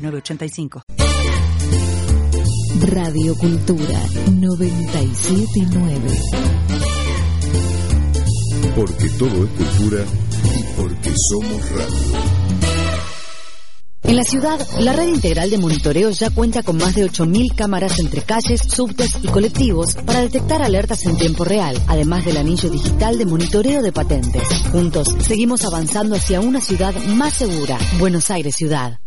906985. Radio Cultura 979. Porque todo es cultura y porque somos radio. En la ciudad, la red integral de monitoreo ya cuenta con más de 8.000 cámaras entre calles, subtes y colectivos para detectar alertas en tiempo real, además del anillo digital de monitoreo de patentes. Juntos, seguimos avanzando hacia una ciudad más segura. Buenos Aires Ciudad.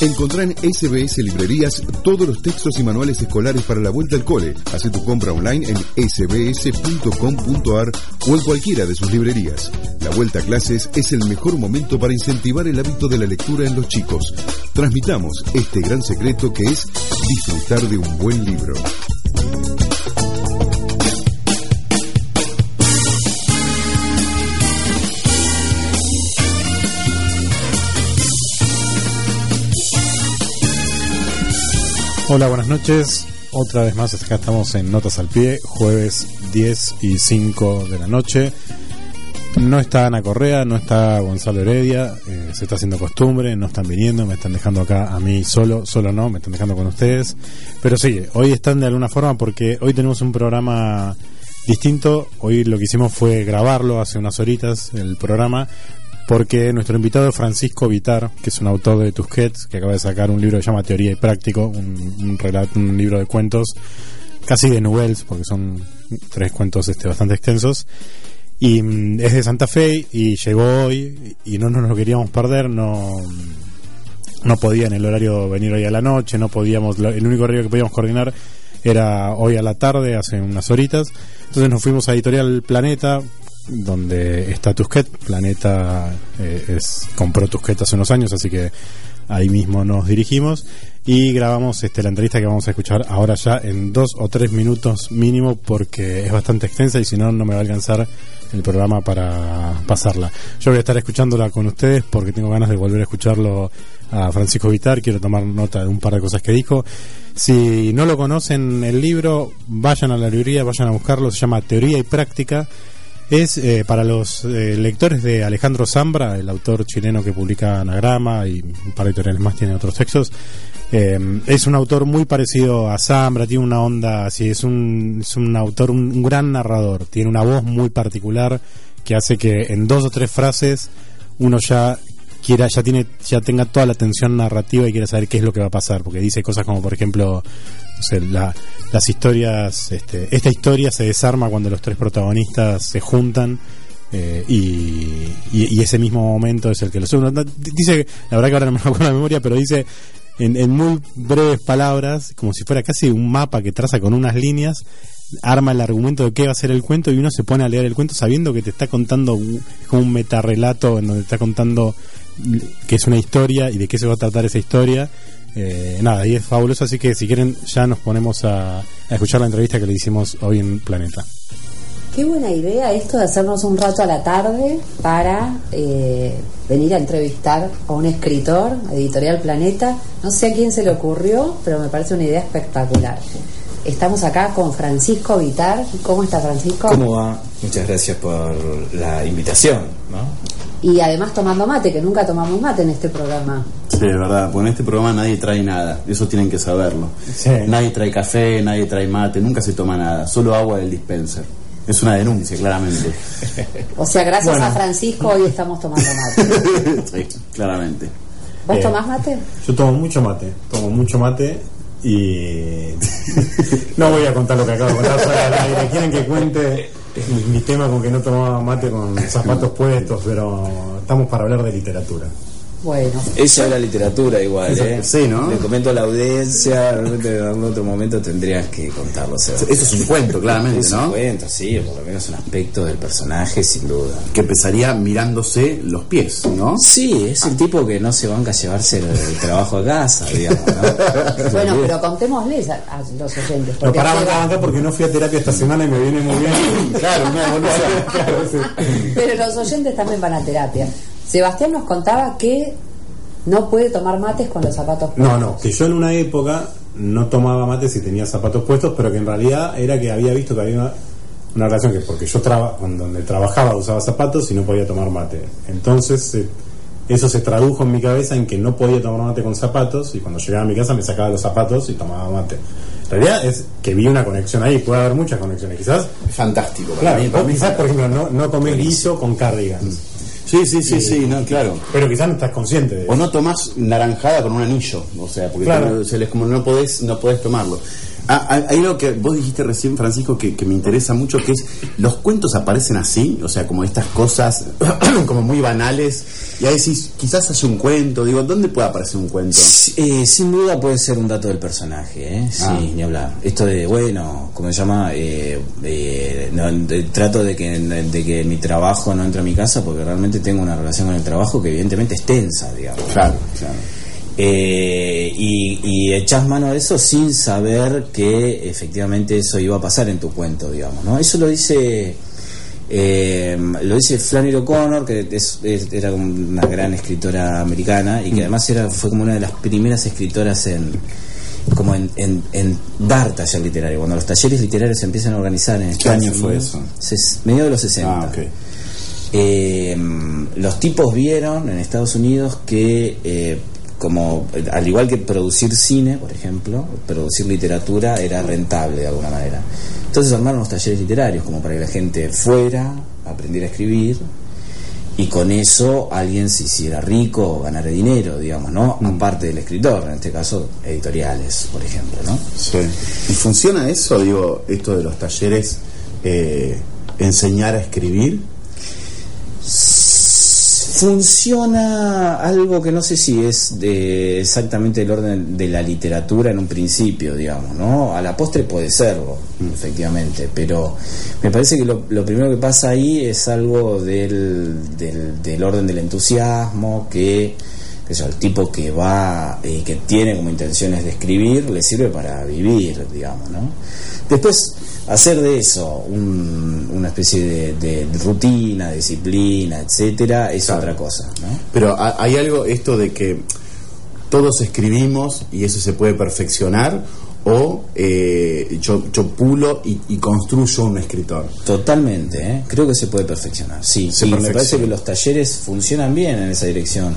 Encontrá en SBS Librerías todos los textos y manuales escolares para la vuelta al cole. Haz tu compra online en sbs.com.ar o en cualquiera de sus librerías. La vuelta a clases es el mejor momento para incentivar el hábito de la lectura en los chicos. Transmitamos este gran secreto que es disfrutar de un buen libro. Hola, buenas noches. Otra vez más, acá estamos en Notas al Pie, jueves 10 y 5 de la noche. No está Ana Correa, no está Gonzalo Heredia, eh, se está haciendo costumbre, no están viniendo, me están dejando acá a mí solo, solo no, me están dejando con ustedes. Pero sí, hoy están de alguna forma porque hoy tenemos un programa distinto. Hoy lo que hicimos fue grabarlo hace unas horitas, el programa, porque nuestro invitado Francisco Vitar, que es un autor de Tusquets, que acaba de sacar un libro que se llama Teoría y Práctico, un, relato, un libro de cuentos, casi de noveles, porque son tres cuentos este, bastante extensos. Y mm, es de Santa Fe y llegó hoy y no nos lo queríamos perder, no no podía en el horario venir hoy a la noche, no podíamos, el único horario que podíamos coordinar era hoy a la tarde, hace unas horitas. Entonces nos fuimos a Editorial Planeta, donde está Tusquet. Planeta eh, es, compró Tusquet hace unos años, así que ahí mismo nos dirigimos y grabamos este, la entrevista que vamos a escuchar ahora ya en dos o tres minutos mínimo porque es bastante extensa y si no, no me va a alcanzar el programa para pasarla. Yo voy a estar escuchándola con ustedes porque tengo ganas de volver a escucharlo a Francisco Vitar, quiero tomar nota de un par de cosas que dijo. Si no lo conocen el libro, vayan a la librería, vayan a buscarlo, se llama Teoría y Práctica es eh, para los eh, lectores de Alejandro Zambra, el autor chileno que publica Anagrama y un par de editoriales más, tiene otros textos. Eh, es un autor muy parecido a Zambra, tiene una onda así, es un, es un autor, un, un, gran narrador, tiene una voz muy particular que hace que en dos o tres frases uno ya quiera, ya tiene, ya tenga toda la atención narrativa y quiera saber qué es lo que va a pasar, porque dice cosas como por ejemplo o sea, la, las historias, este, esta historia se desarma cuando los tres protagonistas se juntan eh, y, y, ese mismo momento es el que los dice, la verdad que ahora no me acuerdo la memoria, pero dice en, en, muy breves palabras, como si fuera casi un mapa que traza con unas líneas, arma el argumento de qué va a ser el cuento y uno se pone a leer el cuento sabiendo que te está contando como un metarrelato en donde está contando que es una historia y de qué se va a tratar esa historia eh, nada, y es fabuloso, así que si quieren ya nos ponemos a, a, escuchar la entrevista que le hicimos hoy en Planeta. Qué buena idea esto de hacernos un rato a la tarde para eh, venir a entrevistar a un escritor, Editorial Planeta. No sé a quién se le ocurrió, pero me parece una idea espectacular. Estamos acá con Francisco Vitar. ¿Cómo está Francisco? ¿Cómo va? Muchas gracias por la invitación. ¿no? Y además tomando mate, que nunca tomamos mate en este programa. Sí, es verdad, porque en este programa nadie trae nada, eso tienen que saberlo. Sí. Nadie trae café, nadie trae mate, nunca se toma nada, solo agua del dispenser. Es una denuncia, claramente. O sea, gracias bueno. a Francisco hoy estamos tomando mate. sí, claramente. ¿Vos eh, tomás mate? Yo tomo mucho mate, tomo mucho mate y no voy a contar lo que acabo de contar del aire. Quieren que cuente mi, mi, tema con que no tomaba mate con zapatos puestos, pero estamos para hablar de literatura. Bueno. Eso es la literatura igual, ¿eh? Sí, ¿no? Le comento a la audiencia, realmente en algún otro momento tendrías que contarlo. Eso es un cuento, claramente, es ¿no? un cuento, sí, por lo menos un aspecto del personaje, sin duda. Que empezaría mirándose los pies, ¿no? Sí, es el tipo que no se banca a llevarse el, el trabajo a casa, digamos, ¿no? Bueno, pero contémosles a, a los oyentes. No, pará, banca, porque no fui a terapia esta semana y me viene muy bien. Claro, una evolución. Claro, sí. Pero los oyentes también van a terapia. Sebastián nos contaba que no puede tomar mates con los zapatos No, no, que yo en una época no tomaba mate si tenía zapatos puestos, pero que en realidad era que había visto que había una, una relación que porque yo traba, con donde trabajaba usaba zapatos y no podía tomar mate. Entonces eh, eso se tradujo en mi cabeza en que no podía tomar mate con zapatos y cuando llegaba a mi casa me sacaba los zapatos y tomaba mate. En realidad es que vi una conexión ahí, puede haber muchas conexiones. Quizás, Fantástico. para claro, mí, para vos mí. quizás por ejemplo no, no comés guiso con cardigans, Sí, sí, sí, sí, no, claro. pero quizás no estás consciente de O no tomás naranjada con un anillo, o sea, porque Claro. se les, como no podés, no podés tomarlo. Ah, hay algo que vos dijiste recién, Francisco, que, que me interesa mucho, que es, los cuentos aparecen así, o sea, como estas cosas como muy banales, y ahí decís, quizás haya un cuento, digo, ¿dónde puede aparecer un cuento? Sí, eh, sin duda puede ser un dato del personaje, ¿eh? sí, Ah. ni hablar. Esto de, bueno, ¿cómo se llama? Eh, eh, no, de- trato de que, de que mi trabajo no entre a mi casa porque realmente tengo una relación con el trabajo que evidentemente es tensa, digamos. Claro, claro. Eh, y, y echás mano de eso sin saber que efectivamente eso iba a pasar en tu cuento, digamos, ¿no? Eso lo dice eh, lo dice Flannery O'Connor, que es- es- era una gran escritora americana y que además era fue como una de las primeras escritoras en como en, en, en dar taller literario, cuando los talleres literarios se empiezan a organizar en ¿Qué Estados año fue eso? medio de los 60. Ah, ok. Eh, los tipos vieron en Estados Unidos que, como al igual que producir cine, por ejemplo, producir literatura era rentable de alguna manera. Entonces armaron los talleres literarios como para que la gente fuera, aprendiera a escribir y con eso alguien se hiciera rico o ganara dinero, digamos, ¿no? Aparte del escritor, en este caso editoriales, por ejemplo, ¿no? Sí. ¿Y funciona eso, digo, esto de los talleres, eh, enseñar a escribir? Funciona algo que no sé si es de exactamente el orden de la literatura en un principio, digamos, ¿no? A la postre puede serlo, efectivamente, pero me parece que lo, lo primero que pasa ahí es algo del, del, orden del entusiasmo, que, que el tipo que va y que tiene como intenciones de escribir le sirve para vivir, digamos, ¿no? Después, hacer de eso un- una especie de, de rutina, disciplina, etcétera, es Claro. otra cosa, ¿no? Pero ha- hay algo, esto de que todos escribimos y eso se puede perfeccionar, o eh, yo, yo pulo y, y construyo un escritor. Totalmente, ¿eh? creo que se puede perfeccionar, sí. Se y me parece que los talleres funcionan bien en esa dirección.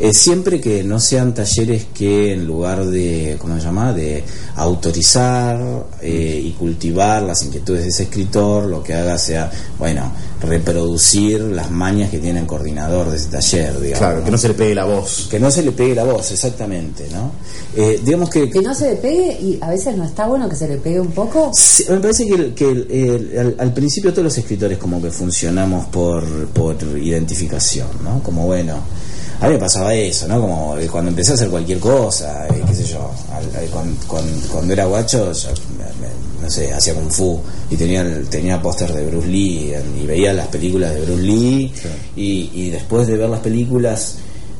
Eh, siempre que no sean talleres que en lugar de, ¿cómo se llama?, de autorizar eh, y cultivar las inquietudes de ese escritor, lo que haga sea, bueno, reproducir las mañas que tiene el coordinador de ese taller, digamos. Claro, que no se le pegue la voz. Que no se le pegue la voz, exactamente, ¿no? Eh, digamos que Que no se le pegue y a veces no está bueno que se le pegue un poco. Sí, me parece que, el- que el- el- al, al principio todos los escritores como que funcionamos por, por identificación, ¿no? Como bueno, a mí me pasaba eso, ¿no? Como eh, cuando empecé a hacer cualquier cosa, eh, qué sé yo, al- al- cuan- cuan- cuando, era guacho, yo, me- me- no sé, hacía kung fu y tenía tenía póster de Bruce Lee y, veía las películas de Bruce Lee y, y después de ver las películas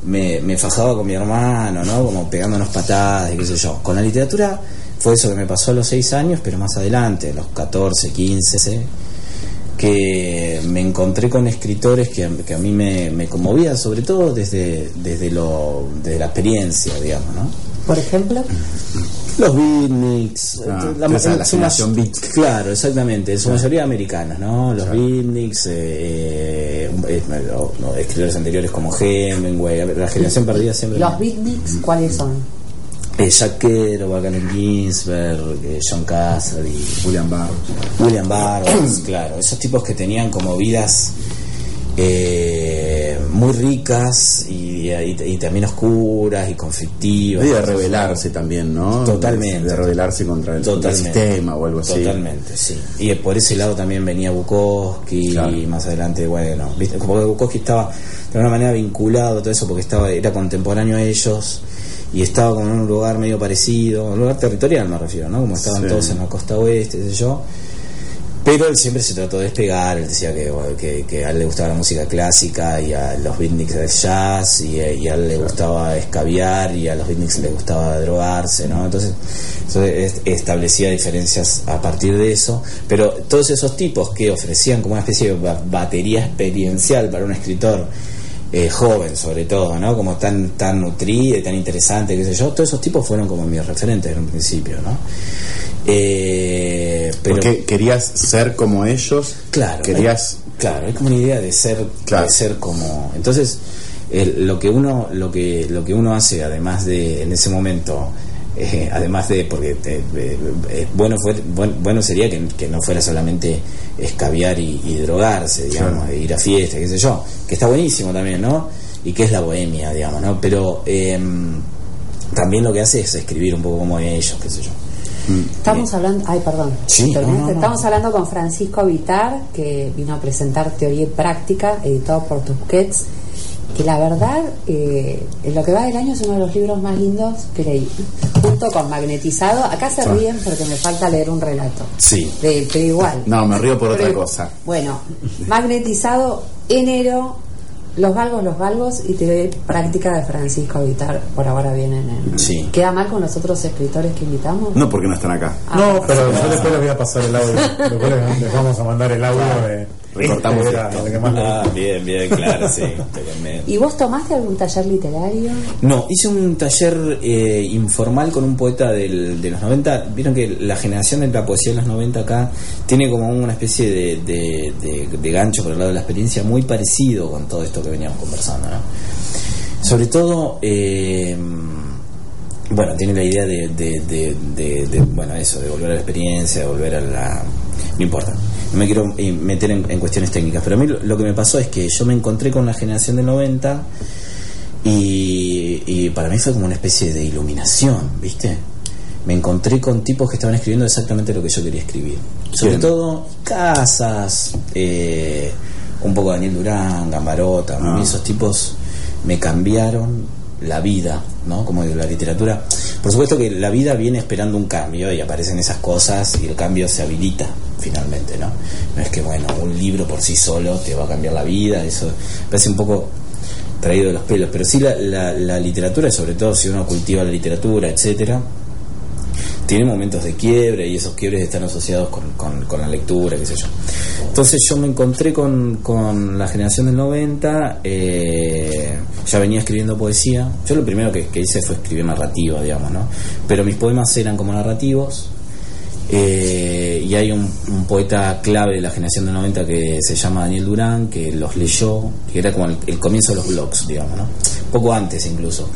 me, me fajaba con mi hermano, ¿no? Como pegándonos patadas y qué sé yo. Con la literatura fue eso que me pasó a los 6 años, pero más adelante, a los 14, 15, que me encontré con escritores que, a- que a mí me, me conmovían, sobre todo desde, desde, lo, desde la experiencia, digamos, ¿no? Por ejemplo, Los beatniks, Ah, la, la son beat. Claro, exactamente, en su mayoría americanas, ¿no? Los beatniks, eh, eh, eh, no, no, escritores anteriores como Hemingway, la generación perdida siempre. los beatniks, ¿cuáles son? Eh, Jack Kerouac, Allen Ginsberg, eh, John Cassaday, William Barr. William Burroughs, claro, esos tipos que tenían como vidas eh, eh, muy ricas y, y- y también oscuras y conflictivas. Y de rebelarse también, ¿no? Totalmente. De, rebelarse contra el, contra el sistema o algo así. Totalmente, sí. Y por ese lado también venía Bukowski Claro. y más adelante, bueno, ¿viste? como que Bukowski estaba de alguna manera vinculado a todo eso porque estaba era contemporáneo a ellos y estaba como en un lugar medio parecido, un lugar territorial me refiero, ¿no? Como estaban Sí. todos en la costa oeste, qué sé yo. Pero él siempre se trató de despegar, él decía que, bueno, que, que a él le gustaba la música clásica y a los beatniks del jazz y, a- y a él le gustaba escabiar y a los beatniks le gustaba drogarse, ¿no? Entonces, entonces es- establecía diferencias a partir de eso, pero todos esos tipos que ofrecían como una especie de ba- batería experiencial para un escritor eh, joven sobre todo, ¿no? Como tan tan nutrido y tan interesante, qué sé yo, todos esos tipos fueron como mis referentes en un principio, ¿no? Eh, pero Porque querías ser como ellos. Claro. Querías. hay- claro, hay como una idea de ser, Claro. de ser como. Entonces, el- lo que uno, lo que, lo que uno hace, además de, en ese momento, eh, además de, porque eh, eh, bueno fue, bueno, bueno sería que, que no fuera solamente escabiar y, y drogarse, digamos, Claro. e ir a fiestas, qué sé yo, que está buenísimo también, ¿no? Y que es la bohemia, digamos, ¿no? Pero em, también lo que hace es escribir un poco como ellos, qué sé yo. Estamos hablando, ay, perdón, Sí, Terminaste. no, no, no. estamos hablando con Francisco Vitar, que vino a presentar Teoría y Práctica, editado por Tusquets, que la verdad, eh, en lo que va del año es uno de los libros más lindos que leí, junto con Magnetizado. Acá se Ah. ríen porque me falta leer un relato, Sí. de, pero igual. No, me río por otra cosa. Bueno, Magnetizado, enero, Los Galgos, Los Galgos y y Práctica de Francisco Vitar, por ahora vienen en... Sí. ¿Queda mal con los otros escritores que invitamos? No porque no están acá. No, pero yo después les voy a pasar el audio. Después les, les vamos a mandar el audio de. Recortamos este era esto. el que más le Ah, bien, bien, claro, sí. ¿Y vos tomaste algún taller literario? No, hice un taller eh, informal con un poeta del- de los 90. Vieron que la generación de la poesía de los 90 acá tiene como una especie de, de- de- de gancho por el lado de la experiencia muy parecido con todo esto que veníamos conversando. ¿no? Sobre todo, eh, bueno, tiene la idea de, de- de- de- de, bueno, eso, de volver a la experiencia, de volver a la... No importa, no me quiero eh, meter en, en cuestiones técnicas, pero a mí lo, que me pasó es que yo me encontré con la generación del 90 y, y para mí fue como una especie de iluminación, ¿viste? Me encontré con tipos que estaban escribiendo exactamente lo que yo quería escribir. Sobre todo Casas, eh, un poco Daniel Durán, Gambarota, Ah. esos tipos me cambiaron la vida, ¿no? Como digo, la literatura. Por supuesto que la vida viene esperando un cambio y aparecen esas cosas y el cambio se habilita finalmente, ¿no? No es que, bueno, un libro por sí solo te va a cambiar la vida, eso parece un poco traído de los pelos, pero sí la, la, la literatura, sobre todo si uno cultiva la literatura, etcétera, tiene momentos de quiebre y esos quiebres están asociados con, con- la lectura, qué sé yo. Entonces yo me encontré con, con la generación del 90, eh, ya venía escribiendo poesía. Yo lo primero que hice fue escribir narrativa, digamos, ¿no? Pero mis poemas eran como narrativos. Eh, y hay un, un poeta clave de la generación del 90 que se llama Daniel Durán, que los leyó, que era como el, el comienzo de los blogs, digamos, ¿no? Poco antes incluso.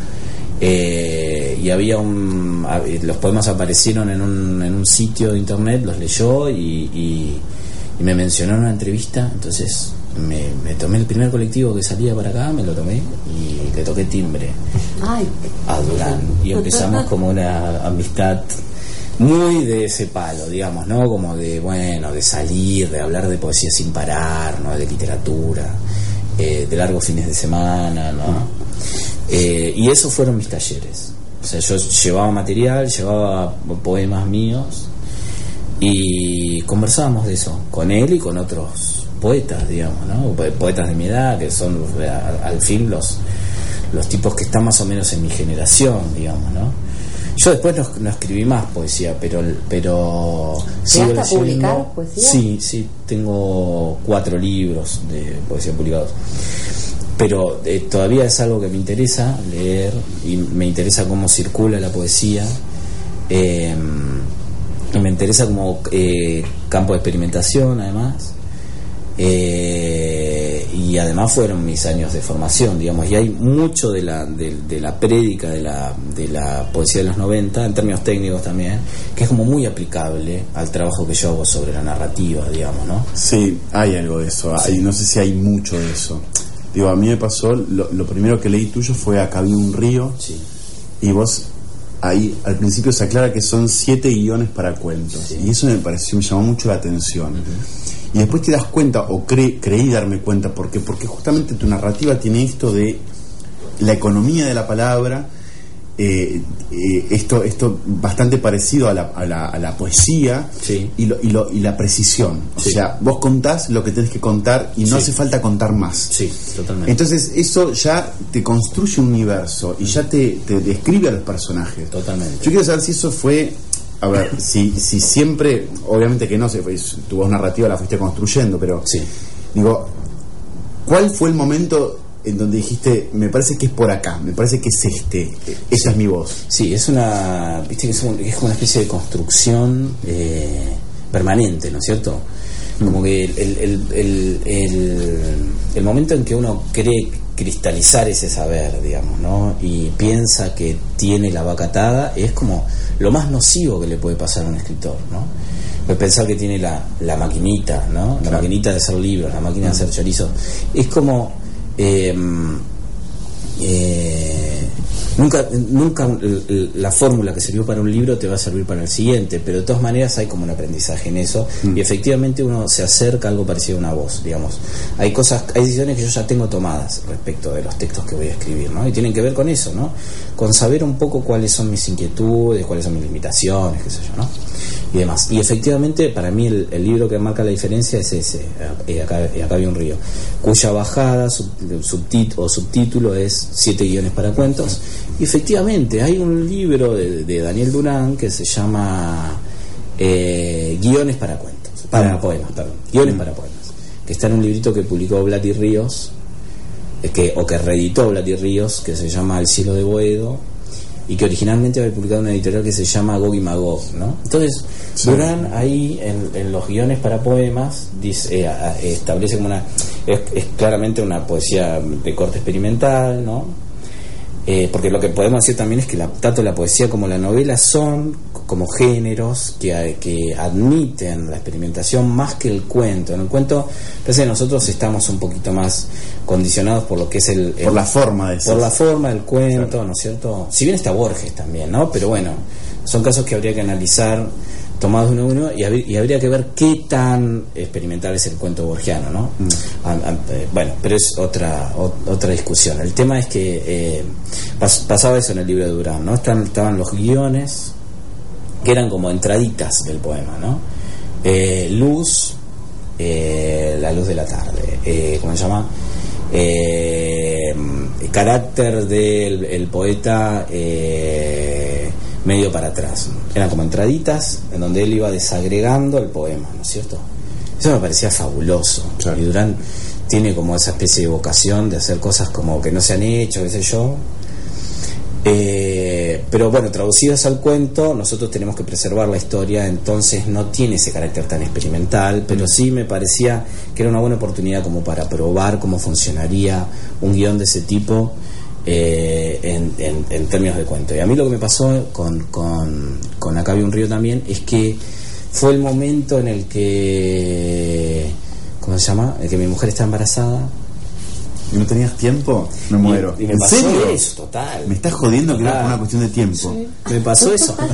Eh, y había un. a- Los poemas aparecieron en un, en un sitio de internet, los leyó y, y- y me mencionó en una entrevista. Entonces me, me tomé el primer colectivo que salía para acá, me lo tomé y le toqué timbre Ay, a Durán. Y empezamos como una amistad muy de ese palo, digamos, ¿no? Como de, bueno, de salir, de hablar de poesía sin parar, ¿no? De literatura, eh, de largos fines de semana, ¿no? Eh, y esos fueron mis talleres. O sea, yo llevaba material, llevaba poemas míos y conversábamos de eso con él y con otros poetas, digamos, ¿no? Po- Poetas de mi edad, que son al fin los, los tipos que están más o menos en mi generación, digamos, ¿no? Yo después no, no escribí más poesía, pero pero sigo ¿Llegaste a leyendo. poesía? Sí, sí, tengo cuatro libros de poesía publicados. Pero eh, todavía es algo que me interesa leer y me interesa cómo circula la poesía. eh, me interesa como eh, campo de experimentación, además. Eh, y además fueron mis años de formación, digamos, y hay mucho de la, de, de la prédica de la, de la poesía de los 90, en términos técnicos también, que es como muy aplicable al trabajo que yo hago sobre la narrativa, digamos, ¿no? Sí, hay algo de eso. Hay, no sé si hay mucho de eso. Digo, a mí me pasó, lo, lo primero que leí tuyo fue Acá había un río. Sí. Y vos ahí al principio se aclara que son siete guiones para cuentos. Sí. Y eso me pareció, me llamó mucho la atención. Y después te das cuenta, o cre- creí darme cuenta, porque porque justamente tu narrativa tiene esto de la economía de la palabra, eh, eh, esto esto bastante parecido a la, a la, a la poesía Sí. y, lo, y, lo- y la precisión. O Sí. sea, vos contás lo que tenés que contar y no Sí. hace falta contar más. Sí, totalmente. Entonces eso ya te construye un universo y ya te, te describe a los personajes. Totalmente. Yo quiero saber si eso fue, a ver, si, si siempre, obviamente que no, sé, pues, tu voz narrativa la fuiste construyendo, pero Sí. digo, ¿cuál fue el momento en donde dijiste, me parece que es por acá, me parece que es este, esa es mi voz? Sí, es una, viste que es, un- es como una especie de construcción eh, permanente, ¿no es cierto? Como que el, el, el, el- el- el momento en que uno cree cristalizar ese saber, digamos, ¿no? Y piensa que tiene la vaca atada, es como lo más nocivo que le puede pasar a un escritor, ¿no? Pues pensar que tiene la, la maquinita, ¿no? La maquinita de hacer libros, la máquina de hacer chorizos. Es como... eh, eh, nunca nunca l- l- la fórmula que sirvió para un libro te va a servir para el siguiente pero de todas maneras hay como un aprendizaje en eso y efectivamente uno se acerca a algo parecido a una voz digamos hay cosas hay decisiones que yo ya tengo tomadas respecto de los textos que voy a escribir ¿no? y tienen que ver con eso ¿no? con saber un poco cuáles son mis inquietudes cuáles son mis limitaciones qué sé yo ¿no? y demás y efectivamente para mí el, el libro que marca la diferencia es ese eh, acá, eh, acá había un río cuya bajada sub- subtit- o subtítulo es siete guiones para cuentos efectivamente hay un libro de, de Daniel Durán que se llama eh, guiones para cuentos para poemas perdón guiones para poemas que está en un librito que publicó Blati Ríos eh, que, o que reeditó Blati Ríos que se llama El cielo de Boedo y que originalmente había publicado una editorial que se llama Gog y Magog, ¿no? Entonces, Durán ahí en, en los guiones para poemas dice, eh, establece como una es, es claramente una poesía de corte experimental, ¿no? Eh, porque lo que podemos decir también es que la, tanto la poesía como la novela son como géneros que, que admiten la experimentación más que el cuento. En el cuento, parece que nosotros estamos un poquito más condicionados por lo que es el, el- Por la forma de por la forma del cuento, ¿no es cierto? Si bien está Borges también, ¿no? Pero bueno, son casos que habría que analizar tomados uno a uno y, habría- y habría que ver qué tan experimental es el cuento borgiano, ¿no? Ah, eh, bueno, pero es otra o- otra discusión. El tema es que eh, pas- pasaba eso en el libro de Durán, ¿no? Están, estaban los guiones que eran como entraditas del poema, ¿no? Eh, luz, eh, la luz de la tarde, eh, ¿cómo se llama? Eh, carácter del el poeta eh, medio para atrás. Eran como entraditas en donde él iba desagregando el poema, ¿no es cierto? Eso me parecía fabuloso. Claro. Y Durán tiene como esa especie de vocación de hacer cosas como que no se han hecho, qué sé yo, eh, pero bueno, traducidas al cuento, nosotros tenemos que preservar la historia, entonces no tiene ese carácter tan experimental, pero sí me parecía que era una buena oportunidad como para probar cómo funcionaría un guion de ese tipo eh, en, en- en términos de cuento. Y a mí lo que me pasó con, con, con Acá había un río también es que fue el momento en el que, ¿cómo se llama? El que mi mujer está embarazada. ¿Y no tenías tiempo? Me muero. Y, me ¿En pasó serio? eso, total. Me estás jodiendo que era por una cuestión de tiempo. Me pasó eso.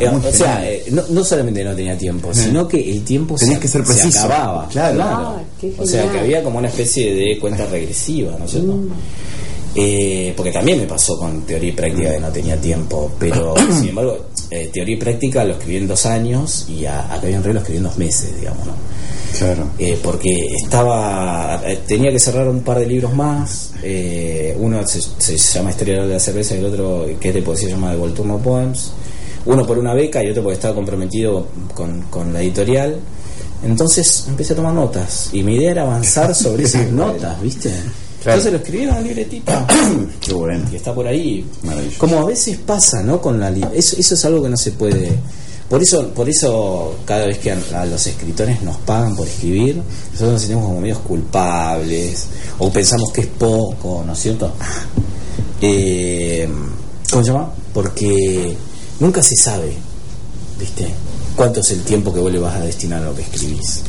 Eh, o sea, eh, no, no solamente no tenía tiempo, sino que el tiempo Tenías se, que ser se preciso. acababa. Claro. Ah, o sea, que había como una especie de cuenta regresiva, ¿no es cierto? Eh, porque también me pasó con teoría y práctica que no tenía tiempo, pero sin embargo, eh, teoría y práctica lo escribí en dos años y a, acá había en Río lo escribí en dos meses, digamos, ¿no? Claro. Eh, porque estaba eh, tenía que cerrar un par de libros más uno se, se llama Historia de la cerveza y el otro que es de poesía se llama The Volturno Poems uno por una beca y otro porque estaba comprometido con, con la editorial entonces empecé a tomar notas y mi idea era avanzar sobre esas notas ¿viste? Entonces lo escribí en una libretita Qué bueno. que está por ahí. Maravilloso. Como a veces pasa, ¿no? Con la eso, eso es algo que no se puede. Por eso, por eso cada vez que a, a los escritores nos pagan por escribir, nosotros nos sentimos como medios culpables o pensamos que es poco, ¿no es cierto? Eh, ¿Cómo se llama? Porque nunca se sabe, ¿viste? ¿Cuánto es el tiempo que vos le vas a destinar a lo que escribís?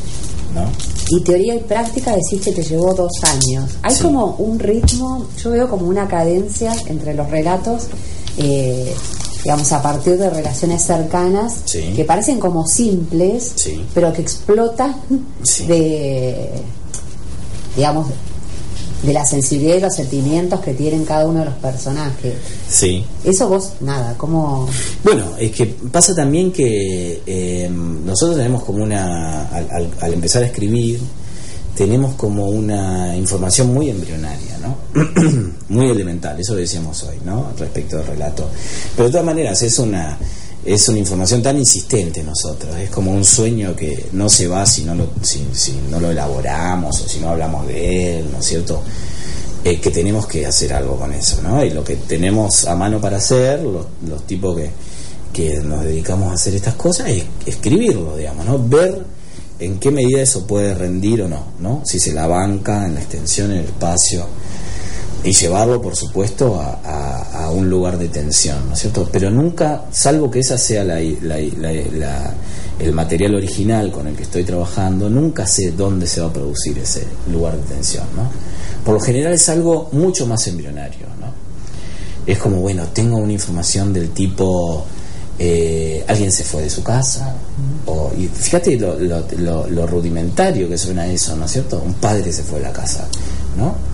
¿No? Y teoría y práctica decís que te llevó dos años. Hay Sí. como un ritmo, yo veo como una cadencia entre los relatos, eh, digamos, a partir de relaciones cercanas, Sí. que parecen como simples, Sí. pero que explotan de, digamos, de la sensibilidad y los sentimientos que tienen cada uno de los personajes. Sí. Eso vos, nada, como... Bueno, es que pasa también que eh, nosotros tenemos como una, al, al- al empezar a escribir, tenemos como una información muy embrionaria, ¿no? muy elemental, eso lo decíamos hoy, ¿no? Respecto del relato. Pero de todas maneras es una es una información tan insistente en nosotros, es como un sueño que no se va si no lo, si, si no lo elaboramos o si no hablamos de él, ¿no es cierto? eh, que tenemos que hacer algo con eso, ¿no? Y lo que tenemos a mano para hacer, los, los tipos que, que nos dedicamos a hacer estas cosas, es escribirlo, digamos, ¿no? Ver en qué medida eso puede rendir o no, ¿no? Si se la banca en la extensión, en el espacio, y llevarlo, por supuesto, a, a- a un lugar de tensión, ¿no es cierto? Pero nunca, salvo que esa sea la, la- la- la- el material original con el que estoy trabajando, nunca sé dónde se va a producir ese lugar de tensión, ¿no? Por lo general es algo mucho más embrionario, ¿no? Es como, bueno, tengo una información del tipo, eh, alguien se fue de su casa, o, y fíjate lo, lo- lo- lo rudimentario que suena eso, ¿no es cierto? Un padre se fue de la casa, ¿no?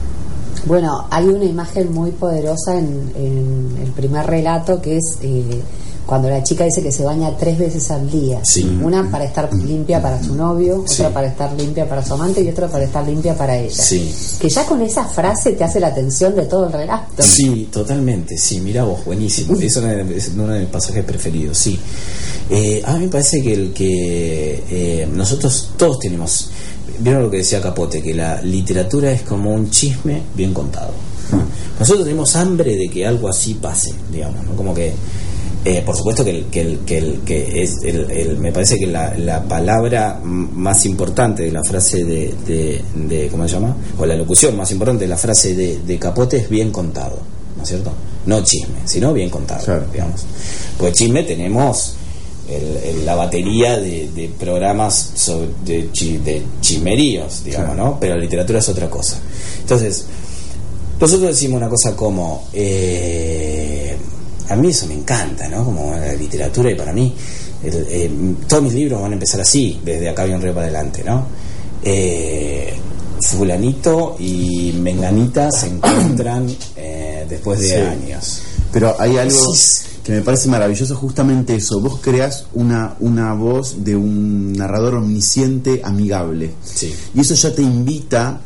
Bueno, hay una imagen muy poderosa en, en el primer relato que es eh, cuando la chica dice que se baña tres veces al día. Sí. Una para estar limpia para su novio, Sí. otra para estar limpia para su amante y otra para estar limpia para ella. Sí. Que ya con esa frase te hace la atención de todo el relato. Sí, totalmente, sí, mira vos, buenísimo. Es uno de, es uno de mis pasajes preferidos, sí. Eh, a mí me parece que el que eh, nosotros todos tenemos, vieron lo que decía Capote, que la literatura es como un chisme bien contado. Nosotros tenemos hambre de que algo así pase, digamos, ¿no? Como que, eh, por supuesto que, el, que, el, que, el, que es, el, me parece que la, la palabra más importante de la frase de, de, de- ¿cómo se llama? O la locución más importante de la frase de, de Capote es bien contado, ¿no es cierto? No chisme, sino bien contado, Claro. digamos. Pues chisme tenemos el- el- la batería de, de programas sobre- de, chi- de chismeríos, digamos, Claro. ¿no? Pero la literatura es otra cosa. Entonces, nosotros decimos una cosa como, eh, a mí eso me encanta, ¿no? Como la literatura y para mí, el- eh, todos mis libros van a empezar así, desde acá un río para adelante, ¿no? Eh, fulanito y menganita se encuentran eh, después de Sí. años. Pero hay algo Sí. Que me parece maravilloso, justamente eso. Vos creas una, una voz de un narrador omnisciente amigable. Sí. Y eso ya te invita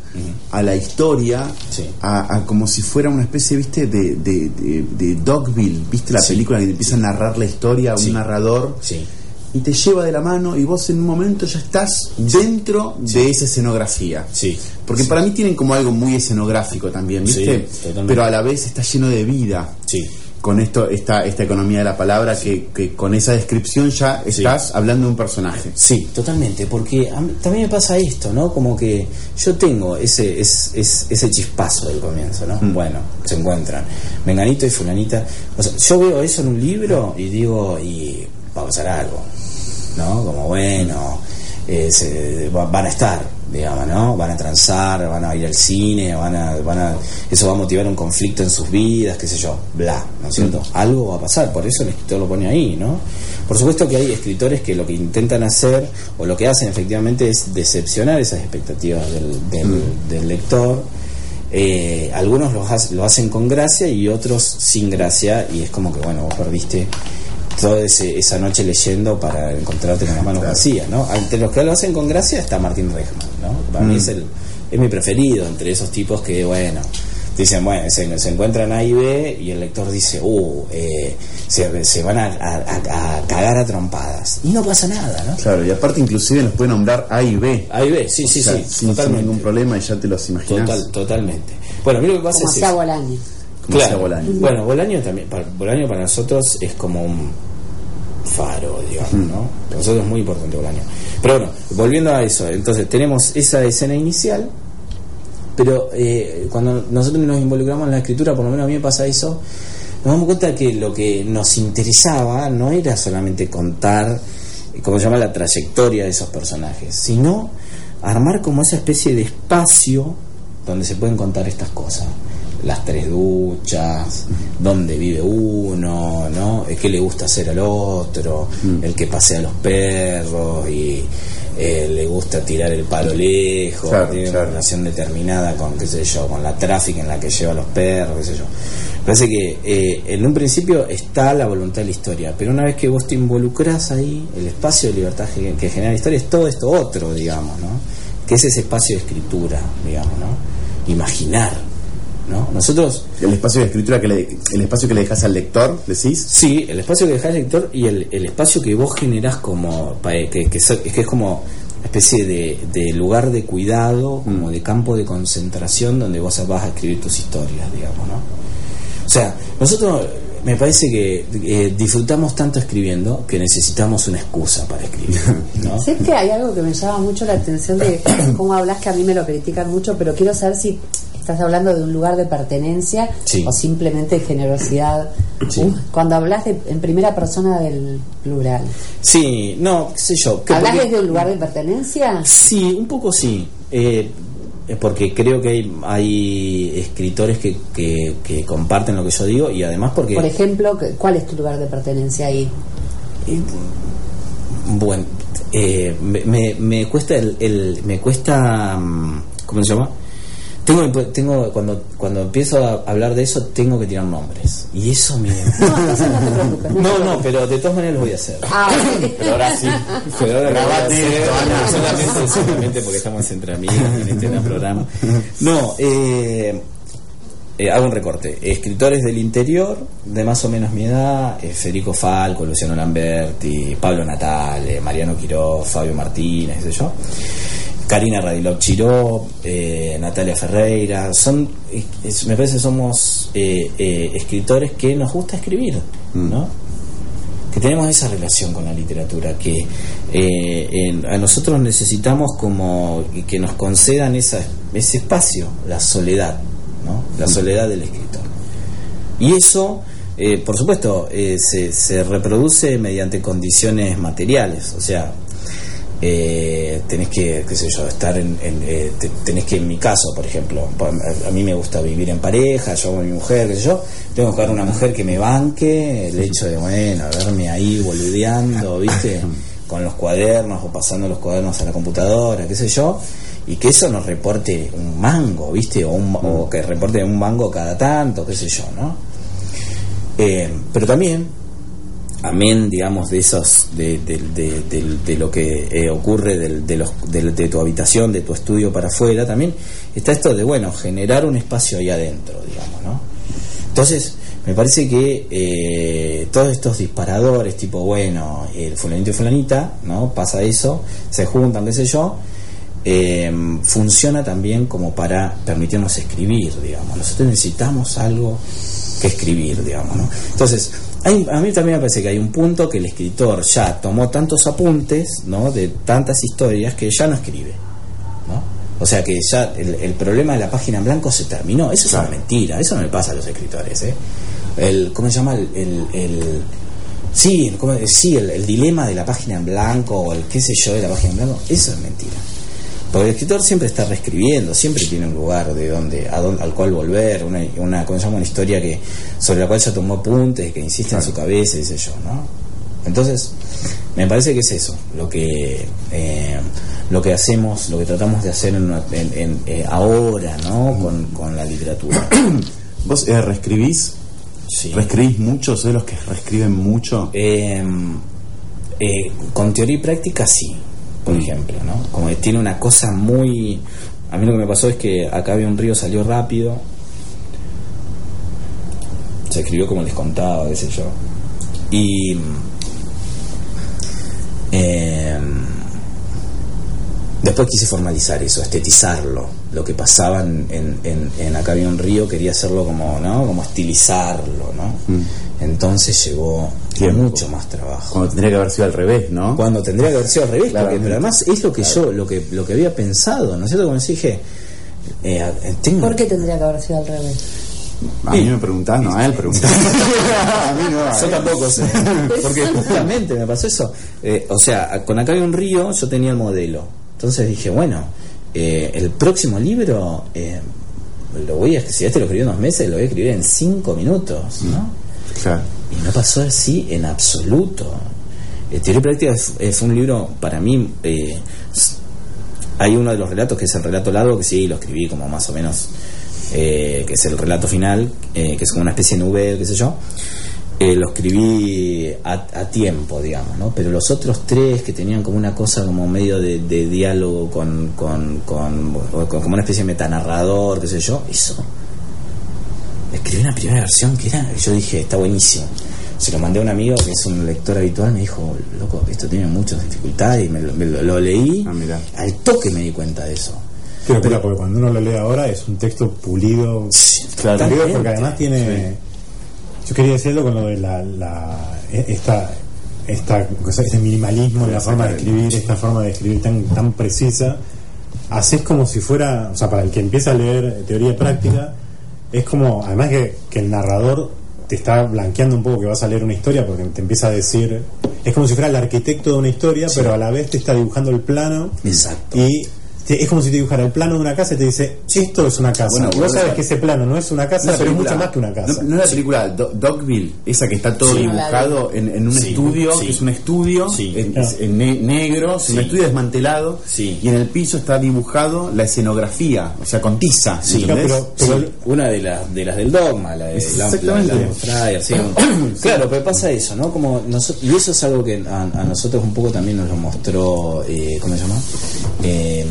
a la historia, Sí. a, a como si fuera una especie, viste, de, de, de- de Dogville. ¿Viste la Sí. película que te empieza a narrar la historia, Sí. un narrador? Sí. Y te lleva de la mano y vos en un momento ya estás dentro de esa escenografía. Sí. Porque para mí tienen como algo muy escenográfico también, ¿viste? Pero a la vez está lleno de vida. Sí. Con esto, esta, esta economía de la palabra, que, que con esa descripción ya Sí. estás hablando de un personaje. Sí, totalmente, porque a mí- también me pasa esto, ¿no? Como que yo tengo ese es, es- ese chispazo del comienzo, ¿no? Mm. Bueno, se encuentran Menganito y Fulanita. O sea, yo veo eso en un libro y digo, y va a pasar algo, ¿no? Como bueno, eh, se- va- van a estar, digamos, ¿no? Van a transar, van a ir al cine, van a, van a, eso va a motivar un conflicto en sus vidas, qué sé yo, bla, ¿no es cierto? Algo va a pasar, por eso el escritor lo pone ahí, ¿no? Por supuesto que hay escritores que lo que intentan hacer, o lo que hacen efectivamente es decepcionar esas expectativas del, del- del lector. Eh, algunos lo, ha- lo hacen con gracia y otros sin gracia, y es como que, bueno, vos perdiste toda ese- esa noche leyendo para encontrarte con las manos vacías, ¿no? Entre los que lo hacen con gracia está Martín Rejman, ¿no? Para mí es, el, es mi preferido entre esos tipos que, bueno, dicen, bueno, se, se encuentran A y B y el lector dice, uh, eh, se, se van a, a- cagar a trompadas. Y no pasa nada, ¿no? Claro, y aparte inclusive nos puede nombrar A y B. A y B, sí, sí, O sea, sí, sin, sin totalmente. ningún problema y ya te los imaginas. Total, totalmente. Bueno, a mí lo que pasa Como es hacía Como decía Bolaño. Bueno, Bolaño también, para, Bolaño para nosotros es como un faro, digamos, ¿no? Para nosotros es muy importante Bolaño. Pero bueno, volviendo a eso, entonces tenemos esa escena inicial, pero eh, cuando nosotros nos involucramos en la escritura, por lo menos a mí me pasa eso, nos damos cuenta que lo que nos interesaba no era solamente contar, eh, como se llama, la trayectoria de esos personajes, sino armar como esa especie de espacio donde se pueden contar estas cosas. Las tres duchas, dónde vive uno, ¿no? ¿Qué le gusta hacer al otro? Mm. El que pasea a los perros y eh, le gusta tirar el palo lejos, Claro, tiene claro. una relación determinada con, qué sé yo, con la tráfico en la que lleva a los perros, qué sé yo. Parece que eh, en un principio está la voluntad de la historia, pero una vez que vos te involucrás ahí, el espacio de libertad que, que genera la historia es todo esto otro, digamos, ¿no? Que es ese espacio de escritura, digamos, ¿no? Imaginar, ¿no? Nosotros, El espacio de escritura que le, el espacio que le dejas al lector, decís. sí, el espacio que deja el lector y el, el espacio que vos generás como, que, que, que es como una especie de, de lugar de cuidado, como de campo de concentración donde vos vas a escribir tus historias, digamos, ¿no? O sea, nosotros me parece que eh, disfrutamos tanto escribiendo que necesitamos una excusa para escribir, ¿no? Sé que hay algo que me llama mucho la atención de cómo hablas, que a mí me lo critican mucho, pero quiero saber si estás hablando de un lugar de pertenencia Sí. o simplemente de generosidad. Sí. Uh, Cuando hablas de, en primera persona del plural, Sí, no, qué sé yo. que ¿hablas porque- desde un lugar de pertenencia? Sí, un poco sí. Eh, porque creo que hay, hay escritores que, que, que comparten lo que yo digo y además porque... Por ejemplo, ¿cuál es tu lugar de pertenencia ahí? Eh, bueno, eh, me, me, me cuesta el, el- me cuesta mm, ¿cómo se llama? Tengo tengo cuando cuando empiezo a hablar de eso tengo que tirar nombres. Y eso me No, no te preocupes. no pero de todas maneras lo voy a hacer. Ah, pero ahora sí. Pero ahora Grabate solamente, solamente porque estamos entre amigos en este gran programa. No eh, eh, hago un recorte. Escritores del interior, de más o menos mi edad, eh, Federico Falco, Luciano Lamberti, Pablo Natale, Mariano Quiroz, Fabio Martínez, qué sé yo. Karina Radilov Chiró, eh, Natalia Ferreira, son, es- me parece que somos eh, eh, escritores que nos gusta escribir, ¿no? que tenemos esa relación con la literatura, que eh, en- a nosotros necesitamos como que nos concedan esa, ese espacio, la soledad, ¿no? la soledad del escritor. Y eso, eh, por supuesto, eh, se, se reproduce mediante condiciones materiales, o sea, eh, tenés que, qué sé yo, estar en, en, eh, te- tenés que, en mi caso, por ejemplo, a, a mí me gusta vivir en pareja, yo con mi mujer, qué sé yo, tengo que buscar una mujer que me banque el hecho de, bueno, verme ahí boludeando, ¿viste? Con los cuadernos o pasando los cuadernos a la computadora, qué sé yo, y que eso nos reporte un mango, ¿viste? O, un- o que reporte un mango cada tanto, qué sé yo, ¿no? Eh, pero también amén digamos de esos de, de, de- lo que eh, ocurre los, de, tu habitación de tu estudio para afuera también está esto de bueno generar un espacio ahí adentro digamos no entonces me parece que eh, todos estos disparadores tipo bueno el fulanito y fulanita no pasa eso se juntan qué sé yo eh, funciona también como para permitirnos escribir, digamos. Nosotros necesitamos algo que escribir, digamos, ¿no? Entonces, hay- a mí también me parece que hay un punto que el escritor ya tomó tantos apuntes, ¿no? De tantas historias que ya no escribe, ¿no? O sea que ya el, el problema de la página en blanco se terminó. Eso es una mentira, eso no le pasa a los escritores, ¿eh? El, ¿Cómo se llama? El... el- el- Sí, ¿cómo- sí el, el dilema de la página en blanco o el qué sé yo de la página en blanco, eso es mentira. Porque el escritor siempre está reescribiendo, siempre tiene un lugar de donde, a dónde- al cual volver, una, una, ¿cómo se llama? una historia que sobre la cual ya tomó apuntes, que insiste en su cabeza, dice yo, ¿no? Entonces, me parece que es eso, lo que eh, lo que hacemos, lo que tratamos de hacer en, en- en, eh, ahora, ¿no? Con, con la literatura. ¿Vos eh, reescribís? Sí. ¿Reescribís mucho? ¿Sos de los que reescriben mucho? Eh, eh, con teoría y práctica sí, por ejemplo, ¿no? Como que tiene una cosa muy... A mí lo que me pasó es que acá había un río, salió rápido, se escribió como les contaba, qué sé yo. Y... eh, después quise formalizar eso, estetizarlo. Lo que pasaba en, en, Acá había un río, quería hacerlo como, ¿no? Como estilizarlo, ¿no? Entonces llevó Tiempo. mucho más trabajo. Cuando tendría que haber sido al revés, ¿no? Cuando tendría que haber sido al revés, porque, Claramente. pero además es lo que yo, lo que, lo que había pensado, ¿no es cierto? Como dije, eh, eh, tengo, ¿Por qué tendría que haber sido al revés? A mí me preguntás, no a él preguntás. a mí no, a Yo tampoco sé. Porque justamente me pasó eso. Eh, o sea, con acá había un río, yo tenía el modelo. Entonces dije, bueno, eh, el próximo libro eh, lo voy a si este lo escribí en dos meses, lo voy a escribir en cinco minutos, ¿no? Y no pasó así en absoluto. Teoría y práctica es, un libro, para mí, eh, hay uno de los relatos que es el relato largo, que sí, lo escribí como más o menos, eh, que es el relato final, eh, que es como una especie de nube, qué sé yo. Eh, lo escribí a, a tiempo, digamos, ¿no? Pero los otros tres que tenían como una cosa como medio de, diálogo con, con, con, con- como una especie de metanarrador, qué sé yo, eso escribí una primera versión que era, yo dije, está buenísimo. Se lo mandé a un amigo que es un lector habitual, me dijo, loco, esto tiene muchas dificultades, y me lo, me lo- lo leí, Ah, al toque me di cuenta de eso. Pero, claro, porque cuando uno lo lee ahora es un texto pulido, Claro. pulido porque además tiene. Yo quería decirlo con lo de la, la e- esta esta cosa, este minimalismo en la forma de escribir, esta forma de escribir tan tan precisa, haces como si fuera, o sea, para el que empieza a leer teoría y práctica, es como, además que, que el narrador te está blanqueando un poco que vas a leer una historia porque te empieza a decir, es como si fuera el arquitecto de una historia, pero a la vez te está dibujando el plano Exacto. y es como si te dibujara el plano de una casa y te dice, esto es una casa. Bueno, Vos sabes que ese plano no es una casa, Una pero es mucho más que una casa. No, no es la película Do- Dogville, esa que está todo Sí. dibujado en, en un Sí. estudio, Sí. que es un estudio Sí. en, Ah. en ne- negro, es un estudio desmantelado, Sí. y en el piso está dibujado la escenografía, o sea, con tiza. Sí, No, pero- pero- Sí, una de las de las del dogma, la de la, Exactamente. la- la de Fryer, sí. Claro, pero pasa eso, ¿no? Como y eso es algo que a, a nosotros un poco también nos lo mostró, eh, ¿cómo se llama? Eh,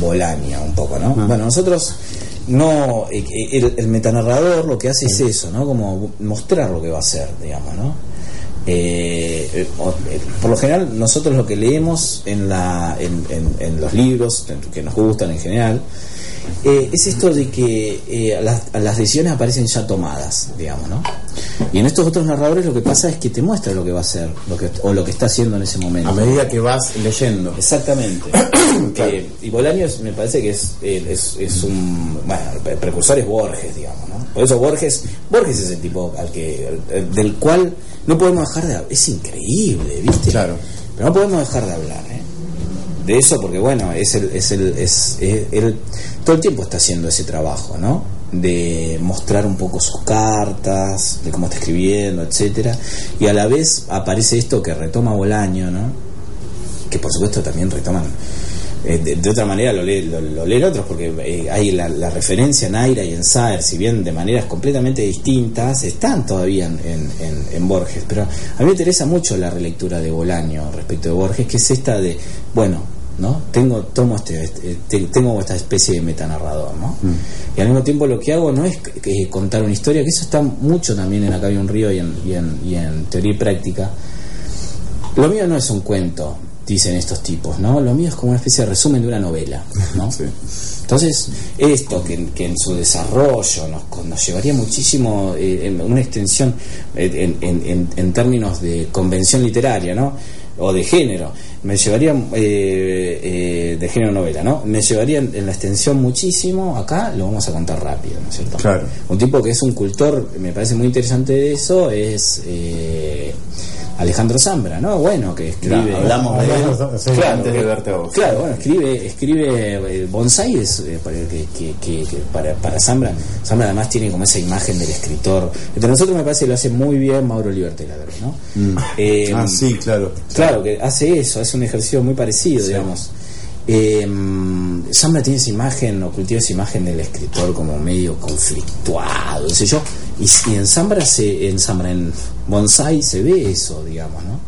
Bolaño, un poco, ¿no? Bueno, nosotros no, eh, eh, el, el metanarrador lo que hace es eso, ¿no? Como mostrar lo que va a hacer, digamos, ¿no? Eh, eh, por lo general nosotros lo que leemos en, la, en, en- en los libros que nos gustan en general eh, es esto de que eh, las, las decisiones aparecen ya tomadas, digamos, ¿no? Y en estos otros narradores lo que pasa es que te muestra lo que va a hacer lo que, o lo que está haciendo en ese momento. A medida que vas leyendo. Exactamente. Eh, y Bolaños me parece que es, eh, es, es un. Bueno, el precursor es Borges, digamos, ¿no? Por eso Borges, Borges es el tipo al que, al- del cual no podemos dejar de hablar. Es increíble, ¿viste? Claro. Pero no podemos dejar de hablar, ¿eh? De eso, porque bueno, es el, es el, es, él todo el tiempo está haciendo ese trabajo, ¿no? De mostrar un poco sus cartas, de cómo está escribiendo, etcétera, y a la vez aparece esto que retoma Bolaño, ¿no? que por supuesto también retoman eh, de, de otra manera lo, lee- lo, lo leen otros porque eh, hay la, la referencia en Aira y en Saer si bien de maneras completamente distintas están todavía en- en- en Borges pero a mí me interesa mucho la relectura de Bolaño respecto de Borges que es esta de bueno no tengo tomo este, este- te- tengo esta especie de metanarrador no y al mismo tiempo lo que hago no es que- contar una historia que eso está mucho también en Acá hay un río y en, y en, y en teoría y práctica lo mío no es un cuento, dicen estos tipos, ¿no? Lo mío es como una especie de resumen de una novela, ¿no? Sí. Entonces, esto que, que en su desarrollo nos, nos llevaría muchísimo, eh, en una extensión eh, en, en- en- en términos de convención literaria, ¿no? O de género, me llevaría, eh, eh, de género novela, ¿no? Me llevaría en, en la extensión muchísimo, acá lo vamos a contar rápido, ¿no es cierto? Claro. Un tipo que es un cultor, me parece muy interesante de eso, es eh, Alejandro Zambra, ¿no? Bueno, que escribe... Claro, hablamos de él sí. Claro, antes de que- verte a vos. Claro, bueno, escribe, escribe eh, Bonsai es, eh, para, que, que- que- que para, para Zambra. Zambra además tiene como esa imagen del escritor. Entre nosotros me parece que lo hace muy bien Mauro Libertela, ¿no? Eh, ah, sí, claro. Claro, que hace eso, hace un ejercicio muy parecido, digamos. Eh, Zambra tiene esa imagen, o cultiva esa imagen del escritor como medio conflictuado, no sé yo. Y, y en Zambra, se, en Zambra, en Bonsai se ve eso, digamos, ¿no?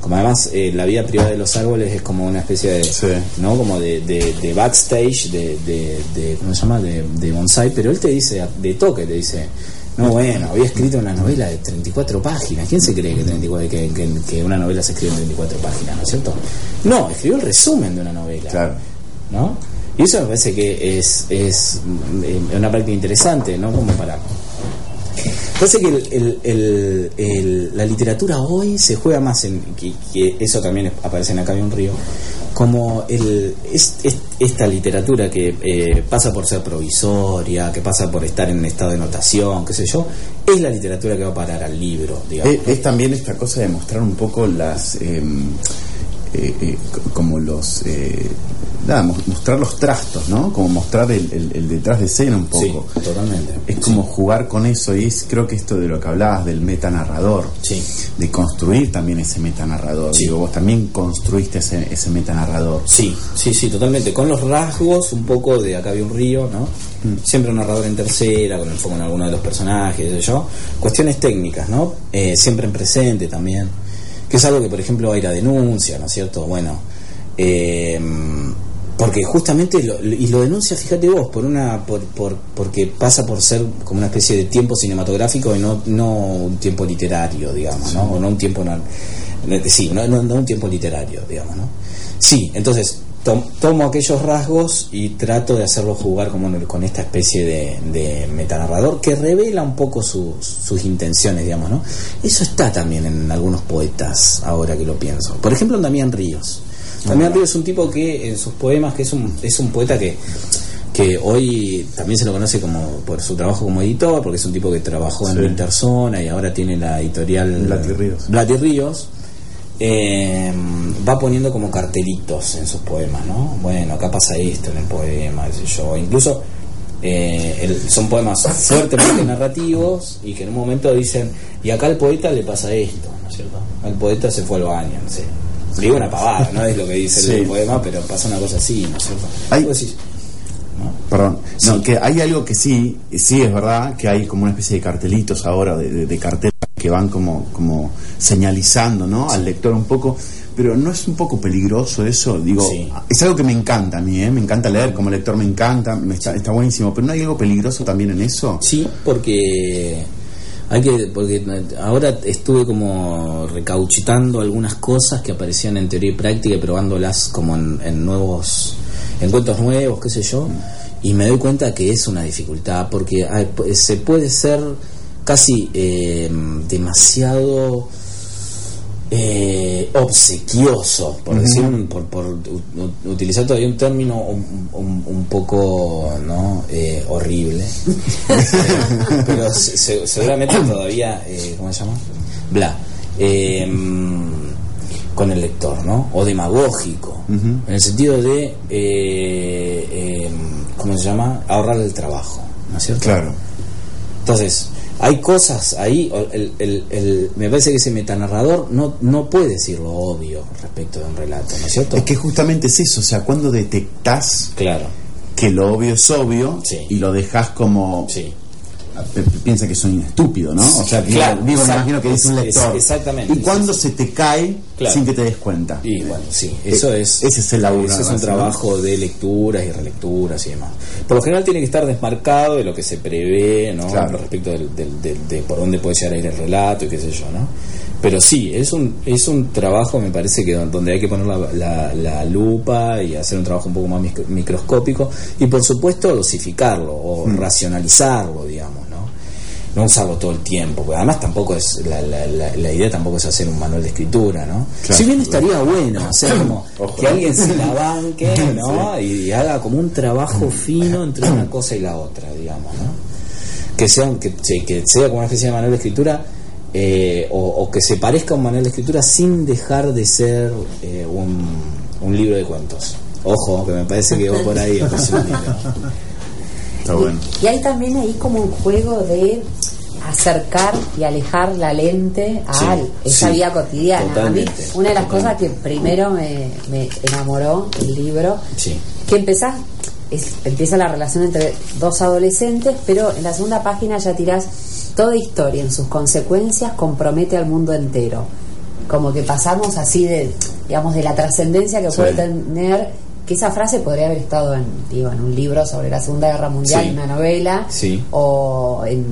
Como además eh, la vida privada de los árboles es como una especie de, Sí. ¿no? Como de, de, de backstage, de, de, de- ¿cómo se llama? De, de Bonsai, pero él te dice, de toque, te dice, no, bueno, había escrito una novela de 34 páginas. ¿Quién se cree que, 34 que, que, que una novela se escribe en 34 páginas, ¿no es cierto? No, escribió el resumen de una novela. Claro. ¿No? Y eso me parece que es, es eh, una práctica interesante, ¿no? Como para... Parece que el- el- el- el- la literatura hoy se juega más en, que, que eso también aparece en Acá hay un río, como el, es, es- esta literatura que eh, pasa por ser provisoria, que pasa por estar en estado de notación, qué sé yo, es la literatura que va a parar al libro, digamos. Es, es también esta cosa de mostrar un poco las. eh, eh, eh, co- como los. Nada, mo- mostrar los trastos, ¿no? Como mostrar el, el- el detrás de escena un Sí, poco. totalmente. Es como jugar con eso y es creo que esto de lo que hablabas del metanarrador, Sí. de construir también ese metanarrador. Sí. Digo, vos también construiste ese, ese metanarrador. Sí, sí, sí, totalmente. Con los rasgos un poco de acá había un río, ¿no? Siempre un narrador en tercera, con el foco en alguno de los personajes, yo. Cuestiones técnicas, ¿no? Eh, siempre en presente también. Que es algo que, por ejemplo, hay la denuncia, ¿no es cierto? Bueno, eh, porque justamente, lo, y lo denuncia, fíjate vos, por una por, por, porque pasa por ser como una especie de tiempo cinematográfico y no, no un tiempo literario, digamos, ¿no? O no un tiempo... no- sí, no, no, no un tiempo literario, digamos, ¿no? Sí, entonces tom- tomo aquellos rasgos y trato de hacerlo jugar como con esta especie de, de metanarrador que revela un poco sus, sus intenciones, digamos, ¿no? Eso está también en algunos poetas, ahora que lo pienso. Por ejemplo, en Damián Ríos. Damián Ríos es un tipo que en sus poemas, que es un, es un poeta que que hoy también se lo conoce como por su trabajo como editor, porque es un tipo que trabajó en Sí. Interzona y ahora tiene la editorial Blati Ríos. Blati Ríos. Eh, va poniendo como cartelitos en sus poemas, ¿no? Bueno, acá pasa esto en el poema, qué sé yo. Incluso eh, el- son poemas fuertemente narrativos y que en un momento dicen, y acá al poeta le pasa esto, ¿no es cierto? Al poeta se fue al baño, no sé. Digo una pavada, no es lo que dice Sí. el poema, pero pasa una cosa así, ¿no es cierto? Hay- ¿no? Perdón, no, que hay algo que sí, sí es verdad, que hay como una especie de cartelitos ahora, de, de, de carteles que van como, como señalizando ¿no? al lector un poco, pero no es un poco peligroso eso, digo, Sí. es algo que me encanta a mí, ¿eh? me encanta leer, como lector me encanta, me está, está buenísimo, pero no hay algo peligroso también en eso. Sí, porque hay que porque ahora estuve como recauchitando algunas cosas que aparecían en teoría y práctica y probándolas como en, nuevos encuentros nuevos, qué sé yo, y me doy cuenta que es una dificultad porque se puede ser casi eh, demasiado eh, obsequioso, por decir, un- por, por u- utilizar todavía un término un, un- un poco no Eh, horrible, pero se- se- seguramente todavía, eh, ¿cómo se llama? Bla. Eh, con el lector, ¿no? O demagógico, en el sentido de, eh, eh, ¿cómo se llama? Ahorrar el trabajo, ¿no es cierto? Claro. Entonces, hay cosas ahí, el, el- el- me parece que ese metanarrador no, no puede decir lo obvio respecto de un relato, ¿no es cierto? Es que justamente es eso, o sea, cuando detectás Claro, que lo obvio es obvio Sí. y lo dejas como sí. Piensa que soy un estúpido, ¿no? O sea, Claro, digo, me imagino que dice un Es- lector. exactamente, Y cuando sí, se te cae Claro. sin que te des cuenta. Y bueno, sí, eso Eh, es. ese es el laburo, Ese es un trabajo de lecturas y relecturas y demás. Por lo general tiene que estar desmarcado de lo que se prevé, ¿no? Claro. Respecto del, del- del- de por dónde puede llegar a ir el relato y qué sé yo, ¿no? Pero sí, es un, es un trabajo, me parece que don- donde hay que poner la, la- la lupa y hacer un trabajo un poco más micro- microscópico y por supuesto dosificarlo o Mm. racionalizarlo, digamos, ¿no? usarlo todo el tiempo, porque además tampoco es la, la, la, la idea tampoco es hacer un manual de escritura, ¿no? Claro. si bien estaría bueno hacer como Ojo. que alguien se la banque, ¿no? Y, haga como un trabajo fino entre una cosa y la otra, digamos, ¿no? Que sea, que, que sea como una especie de manual de escritura eh, o, o que se parezca a un manual de escritura sin dejar de ser eh, un, un libro de cuentos. Ojo, que me parece que va por ahí. Está bueno. Y hay también ahí como un juego de acercar y alejar la lente a Sí, al- esa sí, vida cotidiana. A mí, una de las totalmente. cosas que primero me, me enamoró el libro, Sí. que empezás, es- empieza la relación entre dos adolescentes, pero en la segunda página ya tirás toda historia en sus consecuencias compromete al mundo entero. Como que pasamos así de, digamos, de la trascendencia que puede tener, que esa frase podría haber estado en, digo, en un libro sobre la Segunda Guerra Mundial, Sí. en una novela, Sí. o en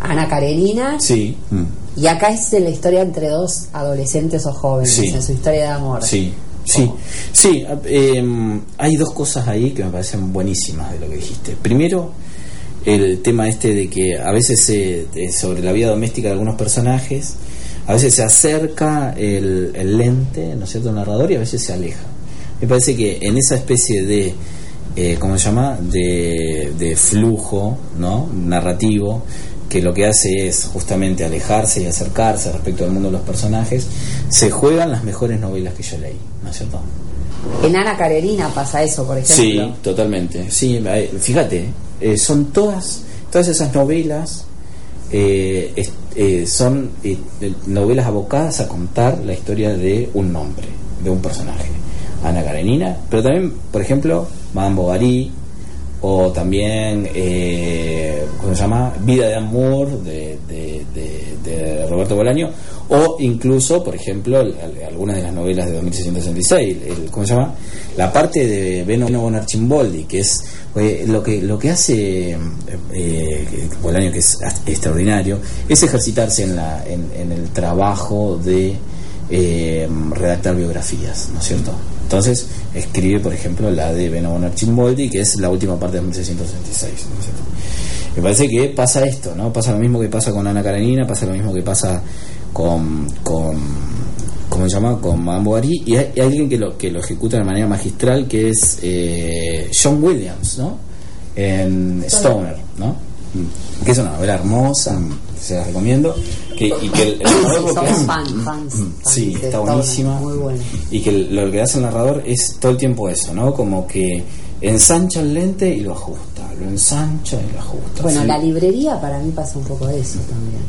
Ana Karenina, Sí, Mm. y acá es de la historia entre dos adolescentes o jóvenes, Sí. en su historia de amor. Sí, sí, sí. eh, hay dos cosas ahí que me parecen buenísimas de lo que dijiste. Primero, el tema este de que a veces se- sobre la vida doméstica de algunos personajes, a veces se acerca el, el lente, ¿no es cierto?, el narrador y a veces se aleja. Me parece que en esa especie de, eh, ¿cómo se llama?, de, de flujo, ¿no?, narrativo, que lo que hace es justamente alejarse y acercarse respecto al mundo de los personajes, se juegan las mejores novelas que yo leí, ¿no es cierto? En Ana Karenina pasa eso, por ejemplo. Sí, totalmente. Sí, eh, fíjate, eh, son todas, todas esas novelas eh, es- eh, son eh, novelas abocadas a contar la historia de un nombre, de un personaje. Ana Karenina, pero también, por ejemplo, Madame Bovary, o también, eh, ¿cómo se llama? Vida de Amor de, de- Roberto Bolaño, o incluso, por ejemplo, al- al- algunas de las novelas de 2666, el, ¿cómo se llama? La parte de Beno Von Archimboldi, que es lo que lo que hace eh, Bolaño, que es extraordinario, es ejercitarse en, la, en, en el trabajo de eh, redactar biografías, ¿no es cierto? Entonces, escribe, por ejemplo, la de Beno Von Archimboldi, que es la última parte de 1666, ¿no? Me parece que pasa esto, ¿no? Pasa lo mismo que pasa con Ana Karenina, pasa lo mismo que pasa con, con ¿cómo se llama? Con Madame Bovary, y hay, hay alguien que lo, que lo ejecuta de manera magistral, que es eh, John Williams, ¿no? En Stoner, ¿no? Que es una novela hermosa, se la recomiendo. Que, y que el, el narrador lo que Somos hace- fan, fans, Sí, de está buenísima. Muy bueno. Y que lo que hace el narrador es todo el tiempo eso, ¿no? Como que ensancha el lente y lo ajusta, lo ensancha y lo ajusta. Bueno, ¿sí? la librería para mí pasa un poco eso también.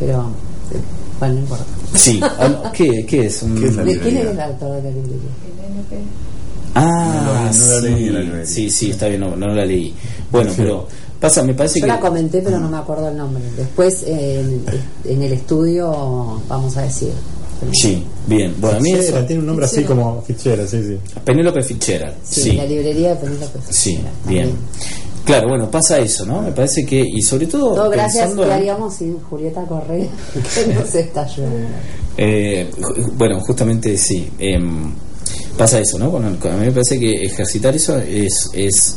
Pero, bueno, no importa. Sí, ¿qué, qué es? Un... ¿Qué es la ¿De quién es el autor de la librería? Ah, No, no la sí, leí la sí, sí, está bien, no, no la leí. Bueno, pero pasa, me parece Yo que... la comenté, pero no me acuerdo el nombre. Después en, en el estudio vamos a decir. Sí, bien. Bueno, a mí eso... Tiene un nombre así como Fitzgerald, sí, sí. Penélope Fitzgerald, Sí, sí. la librería de Penélope. Sí, Fitzgerald, bien. también. Claro, bueno, pasa eso, ¿no? Me parece que, y sobre todo... Todo gracias que en- haríamos sin Julieta Correa, que nos está ayudando. Eh, bueno, justamente sí. em, pasa eso, ¿no? Con- con- a mí me parece que ejercitar eso es, es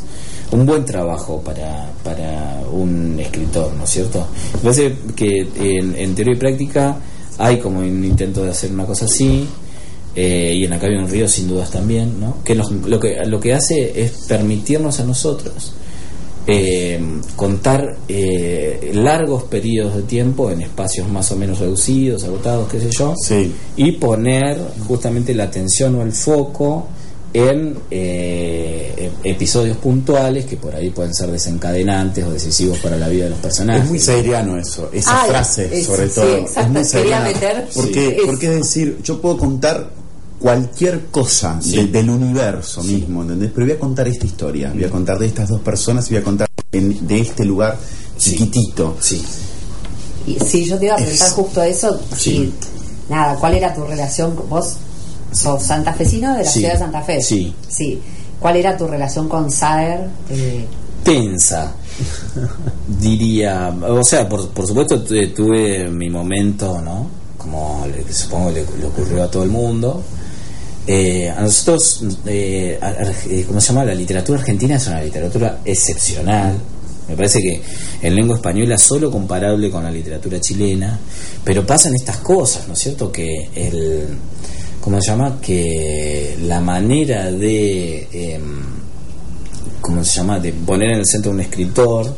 un buen trabajo para, para un escritor, ¿no es cierto? Me parece que en, en teoría y práctica hay como un intento de hacer una cosa así. eh, y en Acá en un río sin dudas también, ¿no? Que nos- lo que lo que hace es permitirnos a nosotros eh, contar eh, largos periodos de tiempo en espacios más o menos reducidos, agotados, qué sé yo, Sí. y poner justamente la atención o el foco en eh, episodios puntuales que por ahí pueden ser desencadenantes o decisivos para la vida de los personajes. Es muy sairiano eso, esa Ay, frase es- sobre sí, todo. exacto, es muy quería sairiana. meter- porque, sí. porque es decir, yo puedo contar cualquier cosa Sí. de- del universo mismo, ¿entendés? Pero voy a contar esta historia, voy a contar de estas dos personas y voy a contar en- de este lugar Sí. chiquitito. Sí. Y, sí, yo te iba a preguntar Es- justo eso. Sí. si- nada, ¿cuál era tu relación? con- ¿Vos sos santafesino de la Sí. ciudad de Santa Fe? Sí. Sí. ¿Cuál era tu relación con Saer? Eh, tensa, diría. O sea, por, por supuesto tu- tuve mi momento, ¿no? Como le- supongo le, le ocurrió a todo el mundo. Eh, a nosotros, eh, eh, ¿cómo se llama? La literatura argentina es una literatura excepcional. Me parece que en lengua española solo comparable con la literatura chilena, pero pasan estas cosas, ¿no es cierto? Que el, ¿cómo se llama? Que la manera de, em, ¿cómo se llama? De poner en el centro un escritor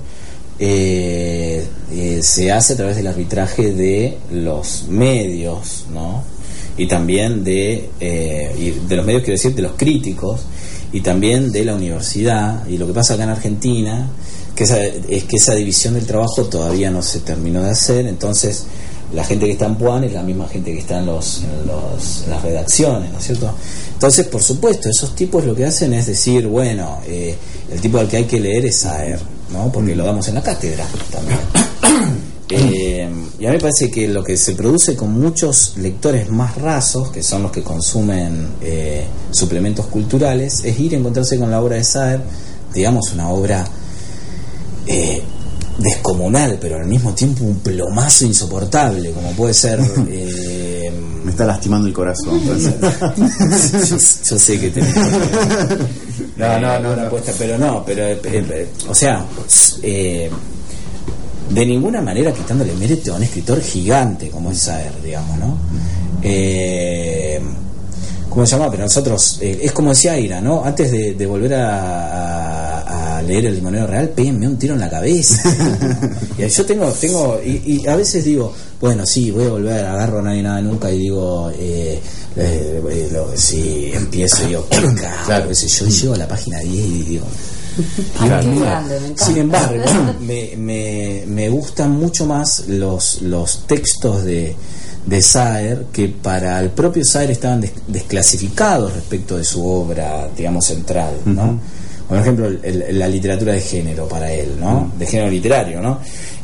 eh, eh, se hace a través del arbitraje de los medios, ¿no? Y también de, eh, y de los medios, quiero decir, de los críticos, y también de la universidad. Y lo que pasa acá en Argentina que esa, es que esa división del trabajo todavía no se terminó de hacer, entonces la gente que está en Puan es la misma gente que está en, los, en, los- en las redacciones, ¿no es cierto? Entonces, por supuesto, esos tipos lo que hacen es decir, bueno, eh, el tipo al que hay que leer es Saer, ¿no? Porque lo damos en la cátedra también. Eh, y a mí me parece que lo que se produce con muchos lectores más rasos, que son los que consumen eh, suplementos culturales, es ir a encontrarse con la obra de Saer, digamos, una obra eh, descomunal, pero al mismo tiempo un plomazo insoportable, como puede ser. eh, Me está lastimando el corazón. yo, yo sé que tenés No, no, eh, no, una no. apuesta, pero no, pero eh, eh, o sea, eh, de ninguna manera quitándole mérito a un escritor gigante como es Saer, digamos, ¿no? Eh, ¿Cómo se llama? Pero nosotros, eh, es como decía Ira, ¿no? Antes de, de volver a, a- a leer El Limonero Real, péguenme un tiro en la cabeza. y yo tengo, tengo y, y a veces digo, bueno, sí, voy a volver, agarro a nadie nada nunca y digo, eh, eh, eh, lo- sí, empiezo y digo, claro. sé yo, llego a la página 10 y digo, mío. grande, me. Sin embargo, me, me, me gustan mucho más los, los textos de, de Saer que para el propio Saer estaban des- desclasificados respecto de su obra, digamos, central, ¿no? Por ejemplo, el- la literatura de género para él, ¿no? De género literario, ¿no?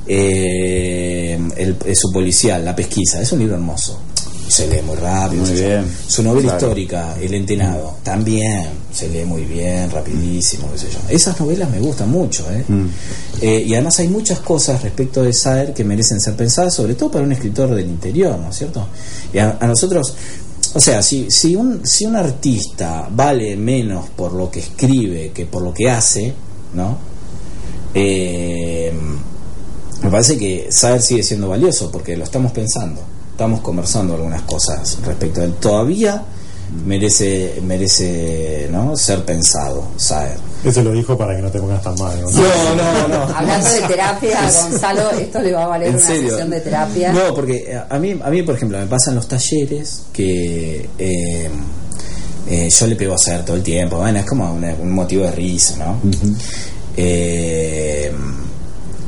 Eh, el, su policial, La pesquisa, es un libro hermoso. Se lee muy rápido. Muy bien. Su novela Claro. histórica, El Entenado, también se lee muy bien, rapidísimo, qué sé yo. Esas novelas me gustan mucho, ¿eh? Eh, y además hay muchas cosas respecto de Saer que merecen ser pensadas, sobre todo para un escritor del interior, ¿no es cierto? Y a, a nosotros, o sea, si, si, un, si un artista vale menos por lo que escribe que por lo que hace, ¿no? Eh, me parece que Saer sigue siendo valioso porque lo estamos pensando, estamos conversando algunas cosas respecto a él. Todavía merece merece ¿no? ser pensado, Saer. Eso lo dijo para que no te pongas tan mal. ¿no? No, no, no. Hablando de terapia, Gonzalo, esto le va a valer ¿En una serio? sesión de terapia. No, porque eh, a mí, a mí, por ejemplo, me pasan los talleres que eh, eh, yo le pego a hacer todo el tiempo. Bueno, es como un motivo de risa, ¿no? Eh,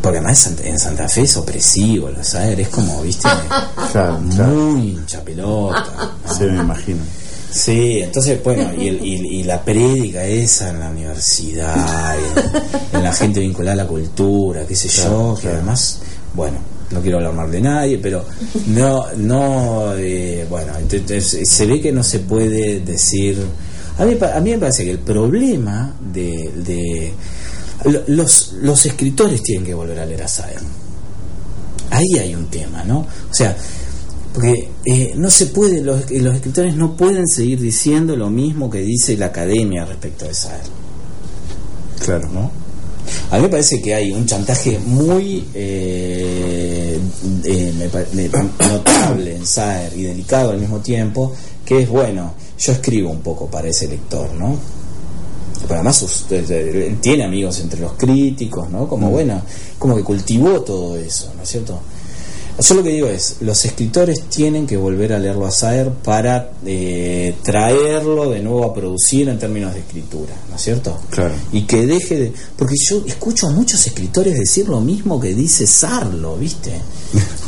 porque además en Santa- Fe es opresivo, lo sabes, es como, viste, Claro, claro. muy hincha pelota. ¿no? Sí, me imagino. Sí, entonces, bueno, y, el- y- y la prédica esa en la universidad, en, en la gente vinculada a la cultura, qué sé yo, que además, bueno, no quiero hablar mal de nadie, pero no, no, eh, bueno, entonces se ve que no se puede decir. A mí, a mí me parece que el problema de. de lo- los, los escritores tienen que volver a leer a Saer. Ahí hay un tema, ¿no? O sea, porque eh, no se puede, los, los escritores no pueden seguir diciendo lo mismo que dice la academia respecto de Saer. Claro. ¿no? A mí me parece que hay un chantaje muy eh, eh, me pa- me- notable en Saer y delicado al mismo tiempo, que es bueno, yo escribo un poco para ese lector, ¿no? Pero además sus- eh, eh, tiene amigos entre los críticos, ¿no? Como bueno, como que cultivó todo eso, ¿no es cierto? Yo lo que digo es, los escritores tienen que volver a leerlo a Saer para eh, traerlo de nuevo a producir en términos de escritura, ¿no es cierto? Claro. Y que deje de... Porque yo escucho a muchos escritores decir lo mismo que dice Sarlo, ¿viste?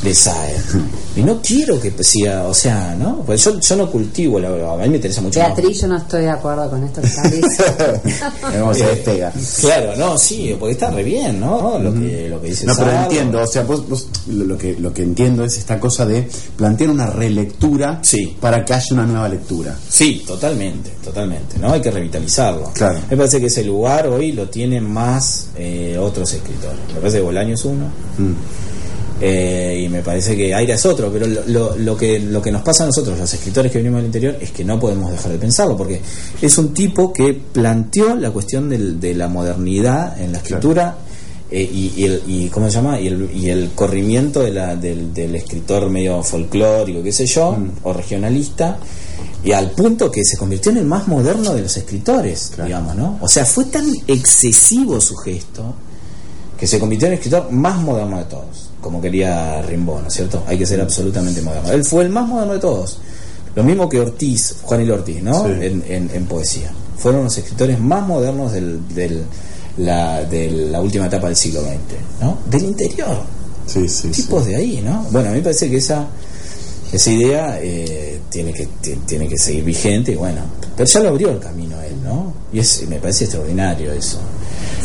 De Saer. Y no quiero que siga, o sea, ¿no? Pues yo, yo no cultivo, la, a mí me interesa mucho más. Beatriz, yo no estoy de acuerdo con esto que estás diciendo. Se despega. Claro, no, sí, porque está re bien, ¿no? Lo que, lo que dice No, pero entiendo, o sea, vos, vos- lo, lo que, lo que entiendo es esta cosa de plantear una relectura Sí. para que haya una nueva lectura. Sí, totalmente, totalmente, ¿no? Hay que revitalizarlo. Claro. Me parece que ese lugar hoy lo tienen más eh, otros escritores. Me parece que Bolaño es uno. Mm. eh, y me parece que Aira es otro, pero lo, lo- lo que, lo que nos pasa a nosotros, los escritores que venimos del interior, es que no podemos dejar de pensarlo, porque es un tipo que planteó la cuestión del- de la modernidad en la escritura eh, y, y el, y, ¿cómo se llama? Y el, y el corrimiento de la, del, del escritor medio folclórico, qué sé yo, o regionalista, y al punto que se convirtió en el más moderno de los escritores, digamos, ¿no? O sea, fue tan excesivo su gesto que se convirtió en el escritor más moderno de todos, como quería Rimbaud, ¿no es cierto? Hay que ser absolutamente moderno. Él fue el más moderno de todos. Lo mismo que Ortiz, Juan y Ortiz, ¿no? Sí. En, en- en poesía. Fueron los escritores más modernos del, del- la, de la última etapa del siglo XX, ¿no? Del interior, Sí, sí, sí. tipos de ahí, ¿no? Bueno, a mí me parece que esa esa idea eh, tiene que ti- tiene que seguir vigente y bueno, pero ya lo abrió el camino él, ¿no? Y es, me parece extraordinario eso.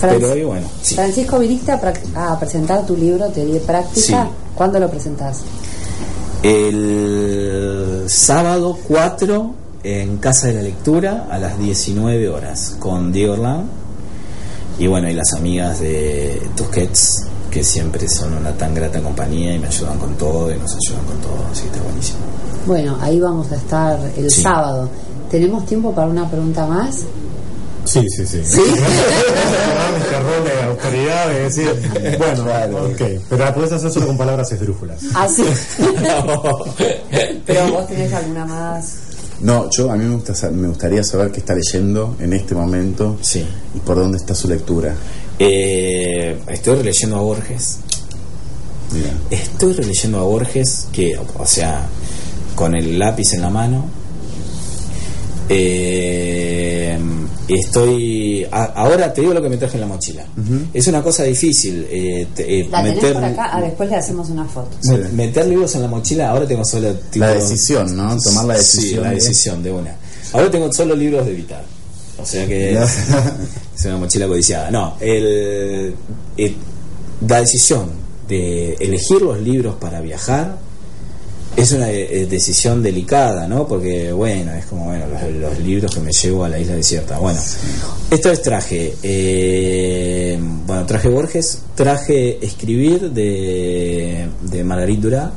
Francis- Pero hoy, bueno, sí. Francisco, viniste a, a presentar tu libro Teoría y Práctica. Sí. ¿Cuándo lo presentás? El sábado 4 en Casa de la Lectura a las 19 horas con Diego Orlán y bueno, y las amigas de Tusquets que siempre son una tan grata compañía y me ayudan con todo y nos ayudan con todo, así que está buenísimo. Bueno, ahí vamos a estar el Sí. sábado. ¿Tenemos tiempo para una pregunta más? Sí, sí, sí. ¿Sí? este rol de autoridad de decir, bueno, ok, pero la podés hacer solo con palabras esdrújulas. Ah, sí. Pero vos tenés alguna más. No, yo a mí me, gusta me gustaría saber qué está leyendo en este momento Sí. y por dónde está su lectura. Eh, estoy releyendo a Borges. Estoy releyendo a Borges, que, o sea, con el lápiz en la mano. Eh, estoy. a- ahora te digo lo que me traje en la mochila. Es una cosa difícil. eh, te- eh, La tenés meter, por acá, ah, después le hacemos una foto. me- meter libros en la mochila. Ahora tengo solo. tipo- La decisión, ¿no? Tomar la decisión Sí, la de- decisión de una. Ahora tengo solo libros de Vitar. O sea que es, es una mochila codiciada. No, el, el- la decisión de elegir los libros para viajar es una eh, decisión delicada, ¿no? Porque, bueno, es como, bueno, los, los libros que me llevo a la isla desierta. Bueno, esto es traje, eh, bueno, traje Borges, traje Escribir de, de Marguerite Durá,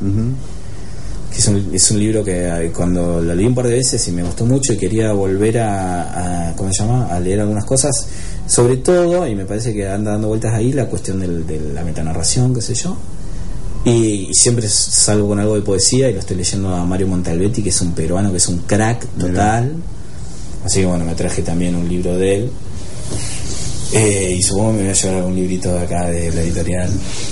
que es un, es un libro que eh, cuando lo leí un par de veces y me gustó mucho y quería volver a, a- ¿cómo se llama? a leer algunas cosas, sobre todo, y me parece que anda dando vueltas ahí, la cuestión del- de la metanarración, qué sé yo. Y, y siempre salgo con algo de poesía y lo estoy leyendo a Mario Montalbetti, que es un peruano, que es un crack total. Así que bueno, me traje también un libro de él. Eh, y supongo que me voy a llevar algún librito de acá de la editorial.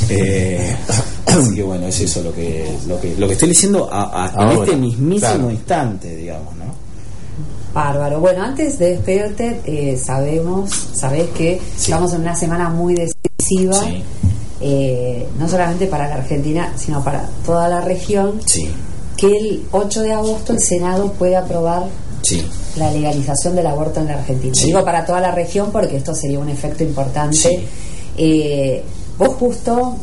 Eh, así que bueno, es eso lo que, lo que, lo que estoy leyendo a- a- en Ahora, este mismísimo claro. instante, digamos, ¿no? Bárbaro. Bueno, antes de despedirte, eh, sabemos, sabés que Sí. estamos en una semana muy decisiva, Sí. Eh, no solamente para la Argentina, sino para toda la región, Sí, que el 8 de agosto el Senado puede aprobar sí, la legalización del aborto en la Argentina. Sí. Digo para toda la región porque esto sería un efecto importante. Eh, vos justo,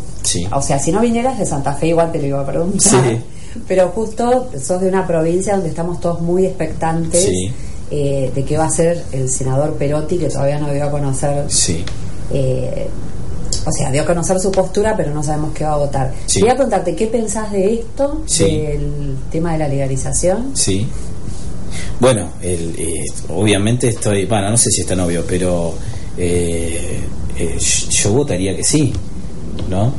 o sea, si no vinieras de Santa Fe igual te lo iba a preguntar, pero justo sos de una provincia donde estamos todos muy expectantes eh, de qué va a ser el senador Perotti, que todavía no dio a conocer, sí. eh, o sea, dio a conocer su postura, pero no sabemos qué va a votar. Sí. Quería preguntarte, ¿qué pensás de esto, Sí. del tema de la legalización? Sí. Bueno, el, eh, obviamente estoy, bueno, no sé si es tan obvio, pero eh, eh, yo votaría que sí, ¿no?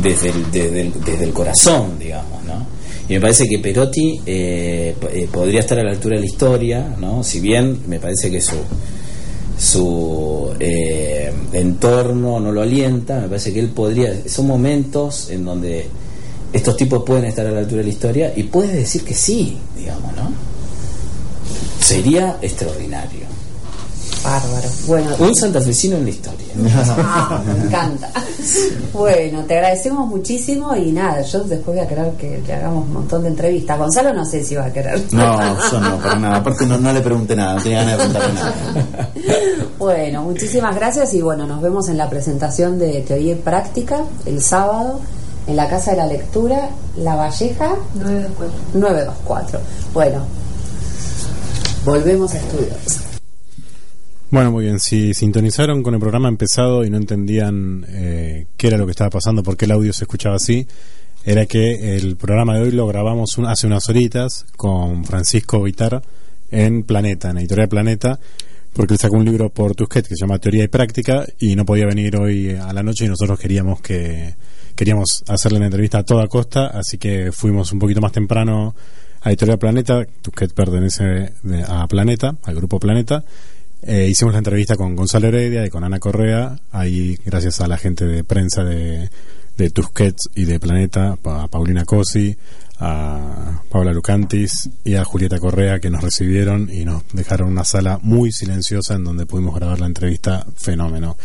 Desde el, desde el, desde el corazón, digamos, ¿no? Y me parece que Perotti eh, podría estar a la altura de la historia, ¿no? Si bien me parece que su su eh, entorno no lo alienta, me parece que él podría, son momentos en donde estos tipos pueden estar a la altura de la historia y puedes decir que sí, digamos, ¿no? Sería extraordinario. Bárbaro. Bueno, Un santafesino en la historia. Ah, me encanta. Bueno, te agradecemos muchísimo y nada, yo después voy a querer que le hagamos un montón de entrevistas. Gonzalo no sé si va a querer. No, yo no, para nada. Aparte no, no le pregunté nada, no tenía ganas de preguntarle nada. Bueno, muchísimas gracias y bueno, nos vemos en la presentación de Teoría y Práctica el sábado en la Casa de la Lectura, La Valleja 924. Bueno, volvemos a estudios. Bueno, muy bien. Si sintonizaron con el programa empezado y no entendían eh, qué era lo que estaba pasando, por qué el audio se escuchaba así, era que el programa de hoy lo grabamos un- hace unas horitas con Francisco Vitar en Planeta, en Editorial Planeta, porque él sacó un libro por Tusquet que se llama Teoría y Práctica y no podía venir hoy a la noche y nosotros queríamos que queríamos hacerle una entrevista a toda costa, así que fuimos un poquito más temprano a Editorial Planeta. Tusquet pertenece a Planeta, al grupo Planeta. Eh, hicimos la entrevista con Gonzalo Heredia y con Ana Correa, ahí gracias a la gente de prensa de, de Tusquets y de Planeta, a Paulina Cosi, a Paula Lucantis y a Julieta Correa que nos recibieron y nos dejaron una sala muy silenciosa en donde pudimos grabar la entrevista fenómeno.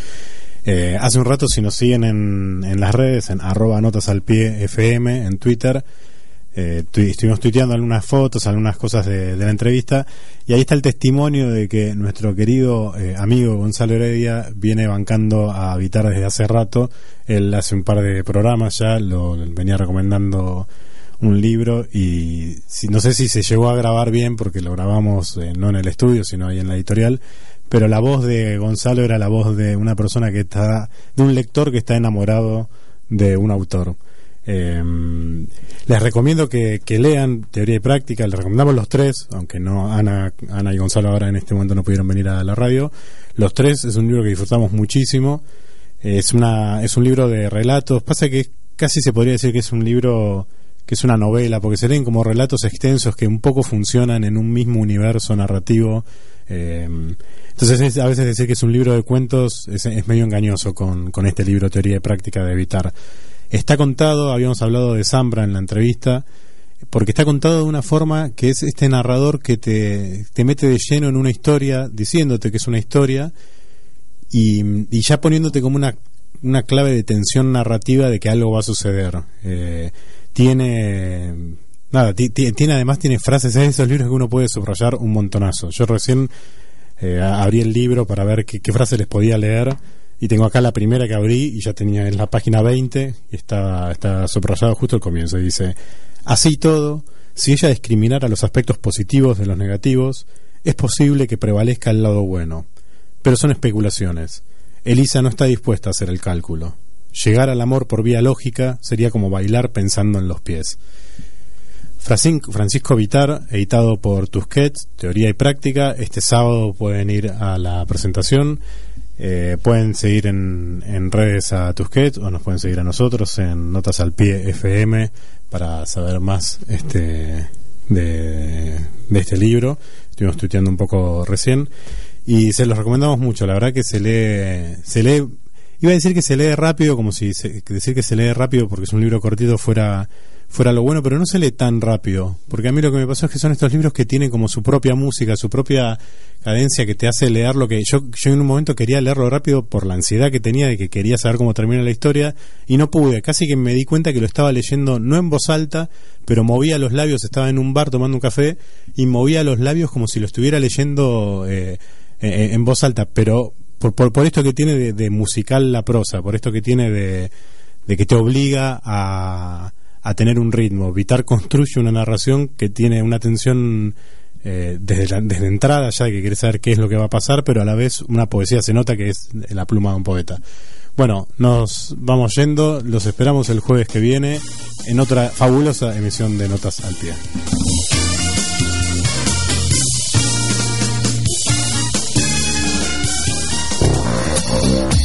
Eh, hace un rato, si nos siguen en, en las redes, en arroba notas al pie FM, en Twitter, eh, tu- estuvimos tuiteando algunas fotos, algunas cosas de, de la entrevista, y ahí está el testimonio de que nuestro querido eh, amigo Gonzalo Heredia viene bancando a Vitar desde hace rato. Él hace un par de programas ya, lo venía recomendando un libro y si, no sé si se llegó a grabar bien porque lo grabamos eh, no en el estudio sino ahí en la editorial pero la voz de Gonzalo era la voz de una persona que está de un lector que está enamorado de un autor eh, les recomiendo que, que lean Teoría y Práctica, les recomendamos los tres, aunque no Ana, Ana y Gonzalo ahora en este momento no pudieron venir a la radio. Los tres es un libro que disfrutamos muchísimo. Es una es un libro de relatos. Pasa que casi se podría decir que es un libro que es una novela, porque se leen como relatos extensos que un poco funcionan en un mismo universo narrativo. Eh, entonces es- a veces decir que es un libro de cuentos es, es medio engañoso con, con este libro Teoría y Práctica de Evitar. Está contado, habíamos hablado de Zambra en la entrevista, porque está contado de una forma que es este narrador que te, te mete de lleno en una historia, diciéndote que es una historia, y, y ya poniéndote como una, una clave de tensión narrativa de que algo va a suceder. Eh, tiene nada tiene además tiene frases en esos libros que uno puede subrayar un montonazo. Yo recién eh, abrí el libro para ver qué, qué frase les podía leer y tengo acá la primera que abrí y ya tenía en la página 20 y está, está subrayado justo el comienzo y dice así todo si ella discriminara los aspectos positivos de los negativos es posible que prevalezca el lado bueno pero son especulaciones. Elisa no está dispuesta a hacer el cálculo Llegar al amor por vía lógica sería como bailar pensando en los pies. Francisco Vitar, editado por Tusquets, Teoría y Práctica. Este sábado pueden ir a la presentación. Eh, pueden seguir en, en, redes a Tusquets o nos pueden seguir a nosotros en Notas al Pie FM para saber más este de, de este libro. Estuvimos tuiteando un poco recién y se los recomendamos mucho. La verdad que se lee, se lee Iba a decir que se lee rápido, como si decir que se lee rápido porque es un libro cortito fuera fuera lo bueno, pero no se lee tan rápido, porque a mí lo que me pasó es que son estos libros que tienen como su propia música, su propia cadencia que te hace leer lo que yo yo en un momento quería leerlo rápido por la ansiedad que tenía de que quería saber cómo termina la historia y no pude, casi que me di cuenta que lo estaba leyendo no en voz alta, pero movía los labios, estaba en un bar tomando un café y movía los labios como si lo estuviera leyendo eh, en voz alta, pero por, por, esto que tiene de, musical la prosa, por esto que tiene de, que te obliga a, a, tener un ritmo. Vitar construye una narración que tiene una tensión eh, desde, la, desde entrada ya que quiere saber qué es lo que va a pasar, pero a la vez una poesía se nota que es la pluma de un poeta. Bueno, nos vamos yendo, los esperamos el jueves que viene en otra fabulosa emisión de Notas al Pie.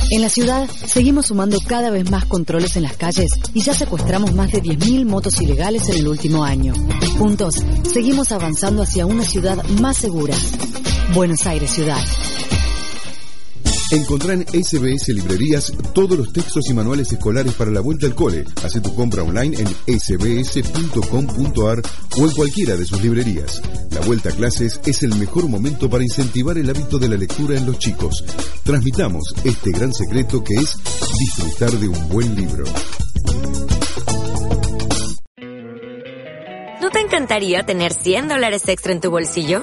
En la ciudad seguimos sumando cada vez más controles en las calles y ya secuestramos más de 10.000 motos ilegales en el último año. Juntos seguimos avanzando hacia una ciudad más segura. Buenos Aires Ciudad. Encontrá en SBS Librerías todos los textos y manuales escolares para la vuelta al cole. Haz tu compra online en sbs.com.ar o en cualquiera de sus librerías. La vuelta a clases es el mejor momento para incentivar el hábito de la lectura en los chicos. Transmitamos este gran secreto que es disfrutar de un buen libro. ¿No te encantaría tener 100 dólares extra en tu bolsillo?